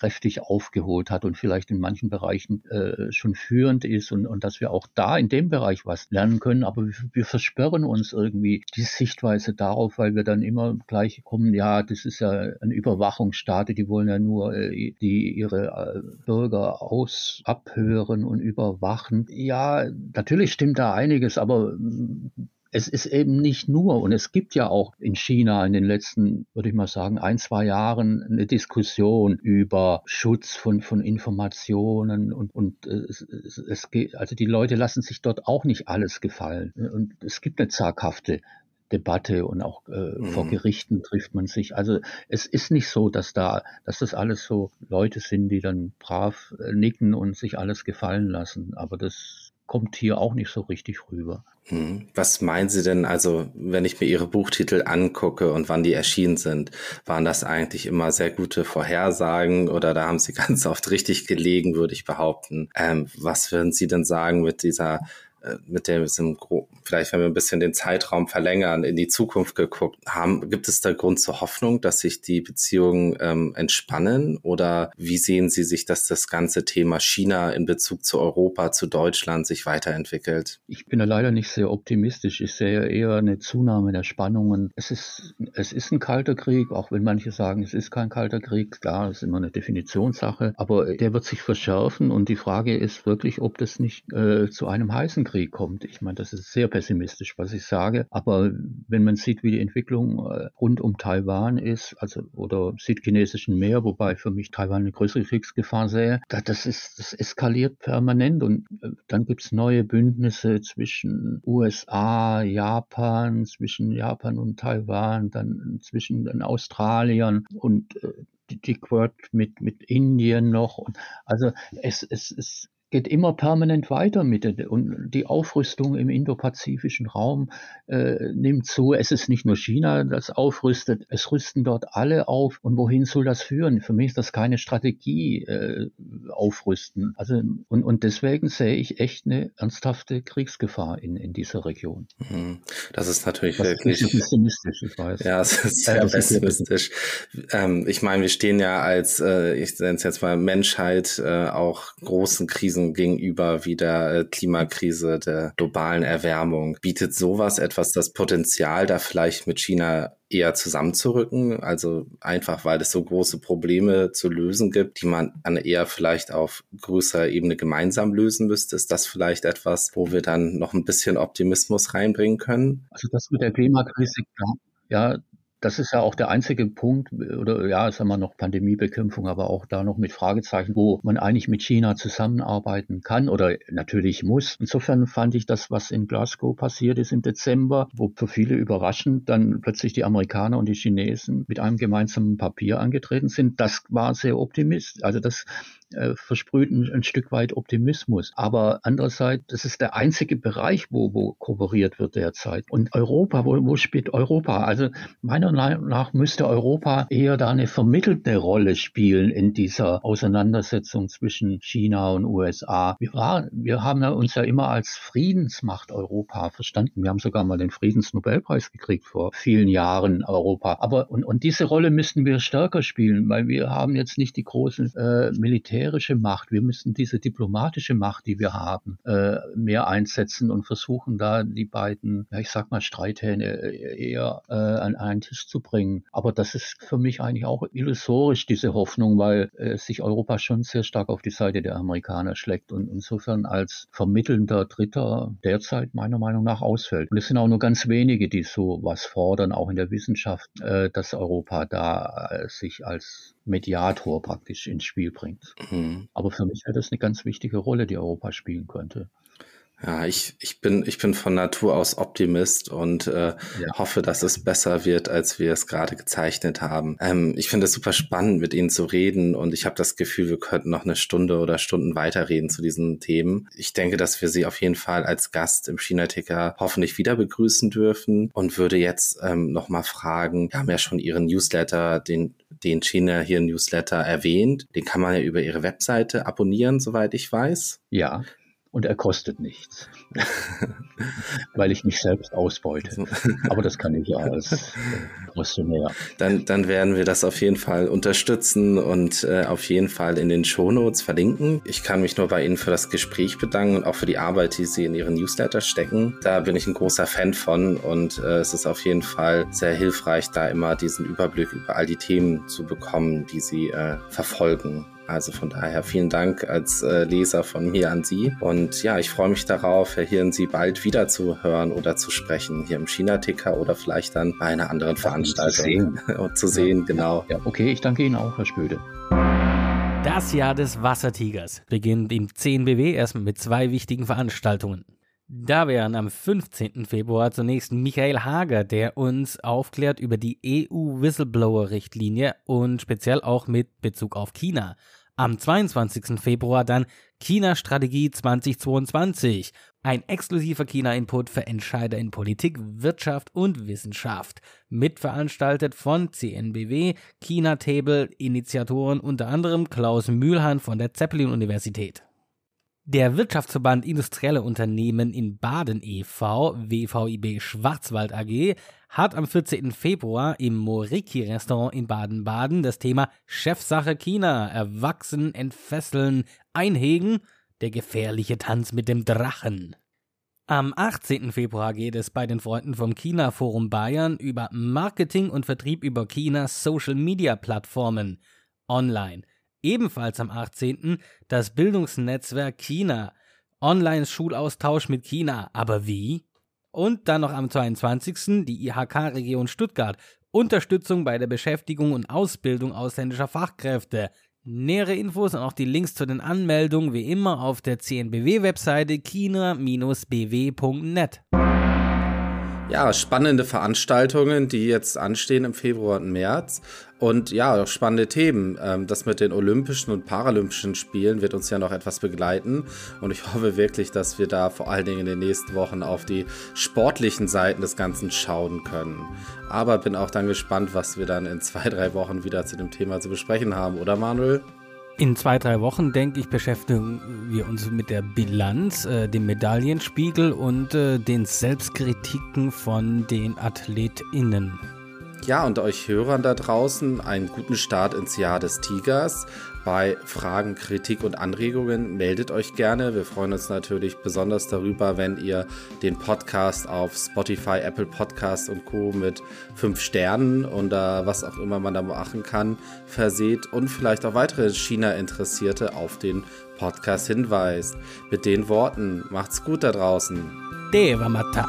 kräftig aufgeholt hat und vielleicht in manchen Bereichen äh, schon führend ist und, und dass wir auch da in dem Bereich was lernen können, aber wir, wir versperren uns irgendwie die Sichtweise darauf, weil wir dann immer gleich kommen, ja, das ist ja ein Überwachungsstaat, die wollen ja nur äh, die ihre äh, Bürger aus abhören und überwachen. Ja, natürlich stimmt da einiges, aber es ist eben nicht nur, und es gibt ja auch in China in den letzten, würde ich mal sagen, ein, zwei Jahren eine Diskussion über Schutz von, von Informationen und, und es, es, es geht, also die Leute lassen sich dort auch nicht alles gefallen. Und es gibt eine zaghafte Debatte und auch äh, mhm. vor Gerichten trifft man sich. Also es ist nicht so, dass da, dass das alles so Leute sind, die dann brav äh, nicken und sich alles gefallen lassen. Aber das kommt hier auch nicht so richtig rüber. Mhm. Was meinen Sie denn, also wenn ich mir Ihre Buchtitel angucke und wann die erschienen sind, waren das eigentlich immer sehr gute Vorhersagen oder da haben Sie ganz oft richtig gelegen, würde ich behaupten. Ähm, was würden Sie denn sagen mit dieser mit dem, vielleicht wenn wir ein bisschen den Zeitraum verlängern, in die Zukunft geguckt haben, gibt es da Grund zur Hoffnung, dass sich die Beziehungen ähm, entspannen? Oder wie sehen Sie sich, dass das ganze Thema China in Bezug zu Europa, zu Deutschland sich weiterentwickelt? Ich bin da leider nicht sehr optimistisch. Ich sehe eher eine Zunahme der Spannungen. Es ist, es ist ein kalter Krieg, auch wenn manche sagen, es ist kein kalter Krieg. Klar, ist immer eine Definitionssache, aber der wird sich verschärfen und die Frage ist wirklich, ob das nicht äh, zu einem heißen Krieg kommt. Ich meine, das ist sehr pessimistisch, was ich sage, aber wenn man sieht, wie die Entwicklung äh, rund um Taiwan ist, also oder südchinesischen Meer, wobei für mich Taiwan eine größere Kriegsgefahr sähe, das ist, das eskaliert permanent und äh, dann gibt es neue Bündnisse zwischen USA, Japan, zwischen Japan und Taiwan, dann zwischen den Australiern und äh, die Quad mit, mit Indien noch. Und also es, es, es geht immer permanent weiter mit und die Aufrüstung im indopazifischen Raum äh, nimmt zu. Es ist nicht nur China, das aufrüstet, es rüsten dort alle auf. Und wohin soll das führen? Für mich ist das keine Strategie, äh, aufrüsten. Also und, und deswegen sehe ich echt eine ernsthafte Kriegsgefahr in, in dieser Region. Mhm. Das ist natürlich das wirklich ist pessimistisch, ich weiß. Ja, es ist sehr äh, pessimistisch. Ähm, ich meine, wir stehen ja als, äh, ich nenne es jetzt mal Menschheit, äh, auch großen Krisen Krisen gegenüber wie der äh, Klimakrise, der globalen Erwärmung. Bietet sowas etwas das Potenzial, da vielleicht mit China eher zusammenzurücken? Also einfach, weil es so große Probleme zu lösen gibt, die man dann eher vielleicht auf größerer Ebene gemeinsam lösen müsste. Ist das vielleicht etwas, wo wir dann noch ein bisschen Optimismus reinbringen können? Also das mit der Klimakrise, ja, das ist ja auch der einzige Punkt, oder ja, sagen wir noch Pandemiebekämpfung, aber auch da noch mit Fragezeichen, wo man eigentlich mit China zusammenarbeiten kann oder natürlich muss. Insofern fand ich das, was in Glasgow passiert ist im Dezember, wo für viele überraschend dann plötzlich die Amerikaner und die Chinesen mit einem gemeinsamen Papier angetreten sind, das war sehr optimistisch. Also das äh, versprüht ein, ein, Stück weit Optimismus. Aber andererseits, das ist der einzige Bereich, wo, wo kooperiert wird derzeit. Und Europa, wo, wo spielt Europa? Also meiner Meinung nach müsste Europa eher da eine vermittelte Rolle spielen in dieser Auseinandersetzung zwischen China und USA. Wir, war, wir haben uns ja immer als Friedensmacht Europa verstanden. Wir haben sogar mal den Friedensnobelpreis gekriegt vor vielen Jahren Europa. Aber und, und diese Rolle müssten wir stärker spielen, weil wir haben jetzt nicht die großen äh, Militär militärische Macht, wir müssen diese diplomatische Macht, die wir haben, äh, mehr einsetzen und versuchen da die beiden, ja, ich sag mal, Streithähne äh, eher äh, an einen Tisch zu bringen. Aber das ist für mich eigentlich auch illusorisch, diese Hoffnung, weil sich Europa schon sehr stark auf die Seite der Amerikaner schlägt und insofern als vermittelnder Dritter derzeit meiner Meinung nach ausfällt. Und es sind auch nur ganz wenige, die so was fordern, auch in der Wissenschaft, dass Europa da sich als Mediator praktisch ins Spiel bringt. Mhm. Aber für mich wäre das eine ganz wichtige Rolle, die Europa spielen könnte. Ja, ich, ich, bin, ich bin von Natur aus Optimist und äh, ja. hoffe, dass es besser wird, als wir es gerade gezeichnet haben. Ähm, ich finde es super spannend, mit Ihnen zu reden und ich habe das Gefühl, wir könnten noch eine Stunde oder Stunden weiterreden zu diesen Themen. Ich denke, dass wir Sie auf jeden Fall als Gast im China-Ticker hoffentlich wieder begrüßen dürfen und würde jetzt ähm, nochmal fragen, wir haben ja schon Ihren Newsletter, den den China hier Newsletter erwähnt. Den kann man ja über ihre Webseite abonnieren, soweit ich weiß. Ja und er kostet nichts, weil ich mich selbst ausbeute. Aber das kann ich ja als Missionär. Dann, dann werden wir das auf jeden Fall unterstützen und äh, auf jeden Fall in den Shownotes verlinken. Ich kann mich nur bei Ihnen für das Gespräch bedanken und auch für die Arbeit, die Sie in Ihren Newsletter stecken. Da bin ich ein großer Fan von und äh, es ist auf jeden Fall sehr hilfreich, da immer diesen Überblick über all die Themen zu bekommen, die Sie äh, verfolgen. Also von daher vielen Dank als äh, Leser von mir an Sie. Und ja, ich freue mich darauf, Herr Hirn, Sie bald wieder zu hören oder zu sprechen hier im China-Ticker oder vielleicht dann bei einer anderen Veranstaltung zu sehen. und zu sehen, genau. Ja, okay, ich danke Ihnen auch, Herr Spöde. Das Jahr des Wassertigers beginnt im 10 BW erstmal mit zwei wichtigen Veranstaltungen. Da wären am 15. Februar zunächst Michael Hager, der uns aufklärt über die EU-Whistleblower-Richtlinie und speziell auch mit Bezug auf China. Am 22. Februar dann China-Strategie 2022. Ein exklusiver China-Input für Entscheider in Politik, Wirtschaft und Wissenschaft. Mitveranstaltet von CNBW, China-Table, Initiatoren unter anderem Klaus Mühlhahn von der Zeppelin-Universität. Der Wirtschaftsverband Industrielle Unternehmen in Baden e.V., WVIB Schwarzwald AG, hat am 14. Februar im Moriki-Restaurant in Baden-Baden das Thema Chefsache China, Erwachsen, Entfesseln, Einhegen, der gefährliche Tanz mit dem Drachen. Am 18. Februar geht es bei den Freunden vom China Forum Bayern über Marketing und Vertrieb über Chinas Social Media Plattformen online. Ebenfalls am 18. das Bildungsnetzwerk China. Online-Schulaustausch mit China. Aber wie? Und dann noch am 22. die IHK-Region Stuttgart. Unterstützung bei der Beschäftigung und Ausbildung ausländischer Fachkräfte. Nähere Infos und auch die Links zu den Anmeldungen wie immer auf der CNBW-Webseite kina-bw.net. Ja, spannende Veranstaltungen, die jetzt anstehen im Februar und März. Und ja, auch spannende Themen. Ähm, das mit den Olympischen und Paralympischen Spielen wird uns ja noch etwas begleiten. Und ich hoffe wirklich, dass wir da vor allen Dingen in den nächsten Wochen auf die sportlichen Seiten des Ganzen schauen können. Aber bin auch dann gespannt, was wir dann in zwei, drei Wochen wieder zu dem Thema zu besprechen haben, oder Manuel? In zwei, drei Wochen, denke ich, beschäftigen wir uns mit der Bilanz, äh, dem Medaillenspiegel und äh, den Selbstkritiken von den AthletInnen. Ja, und euch Hörern da draußen einen guten Start ins Jahr des Tigers. Bei Fragen, Kritik und Anregungen meldet euch gerne. Wir freuen uns natürlich besonders darüber, wenn ihr den Podcast auf Spotify, Apple Podcasts und Co. mit fünf Sternen oder was auch immer man da machen kann, verseht und vielleicht auch weitere China-Interessierte auf den Podcast hinweist. Mit den Worten, macht's gut da draußen. Deva Mata.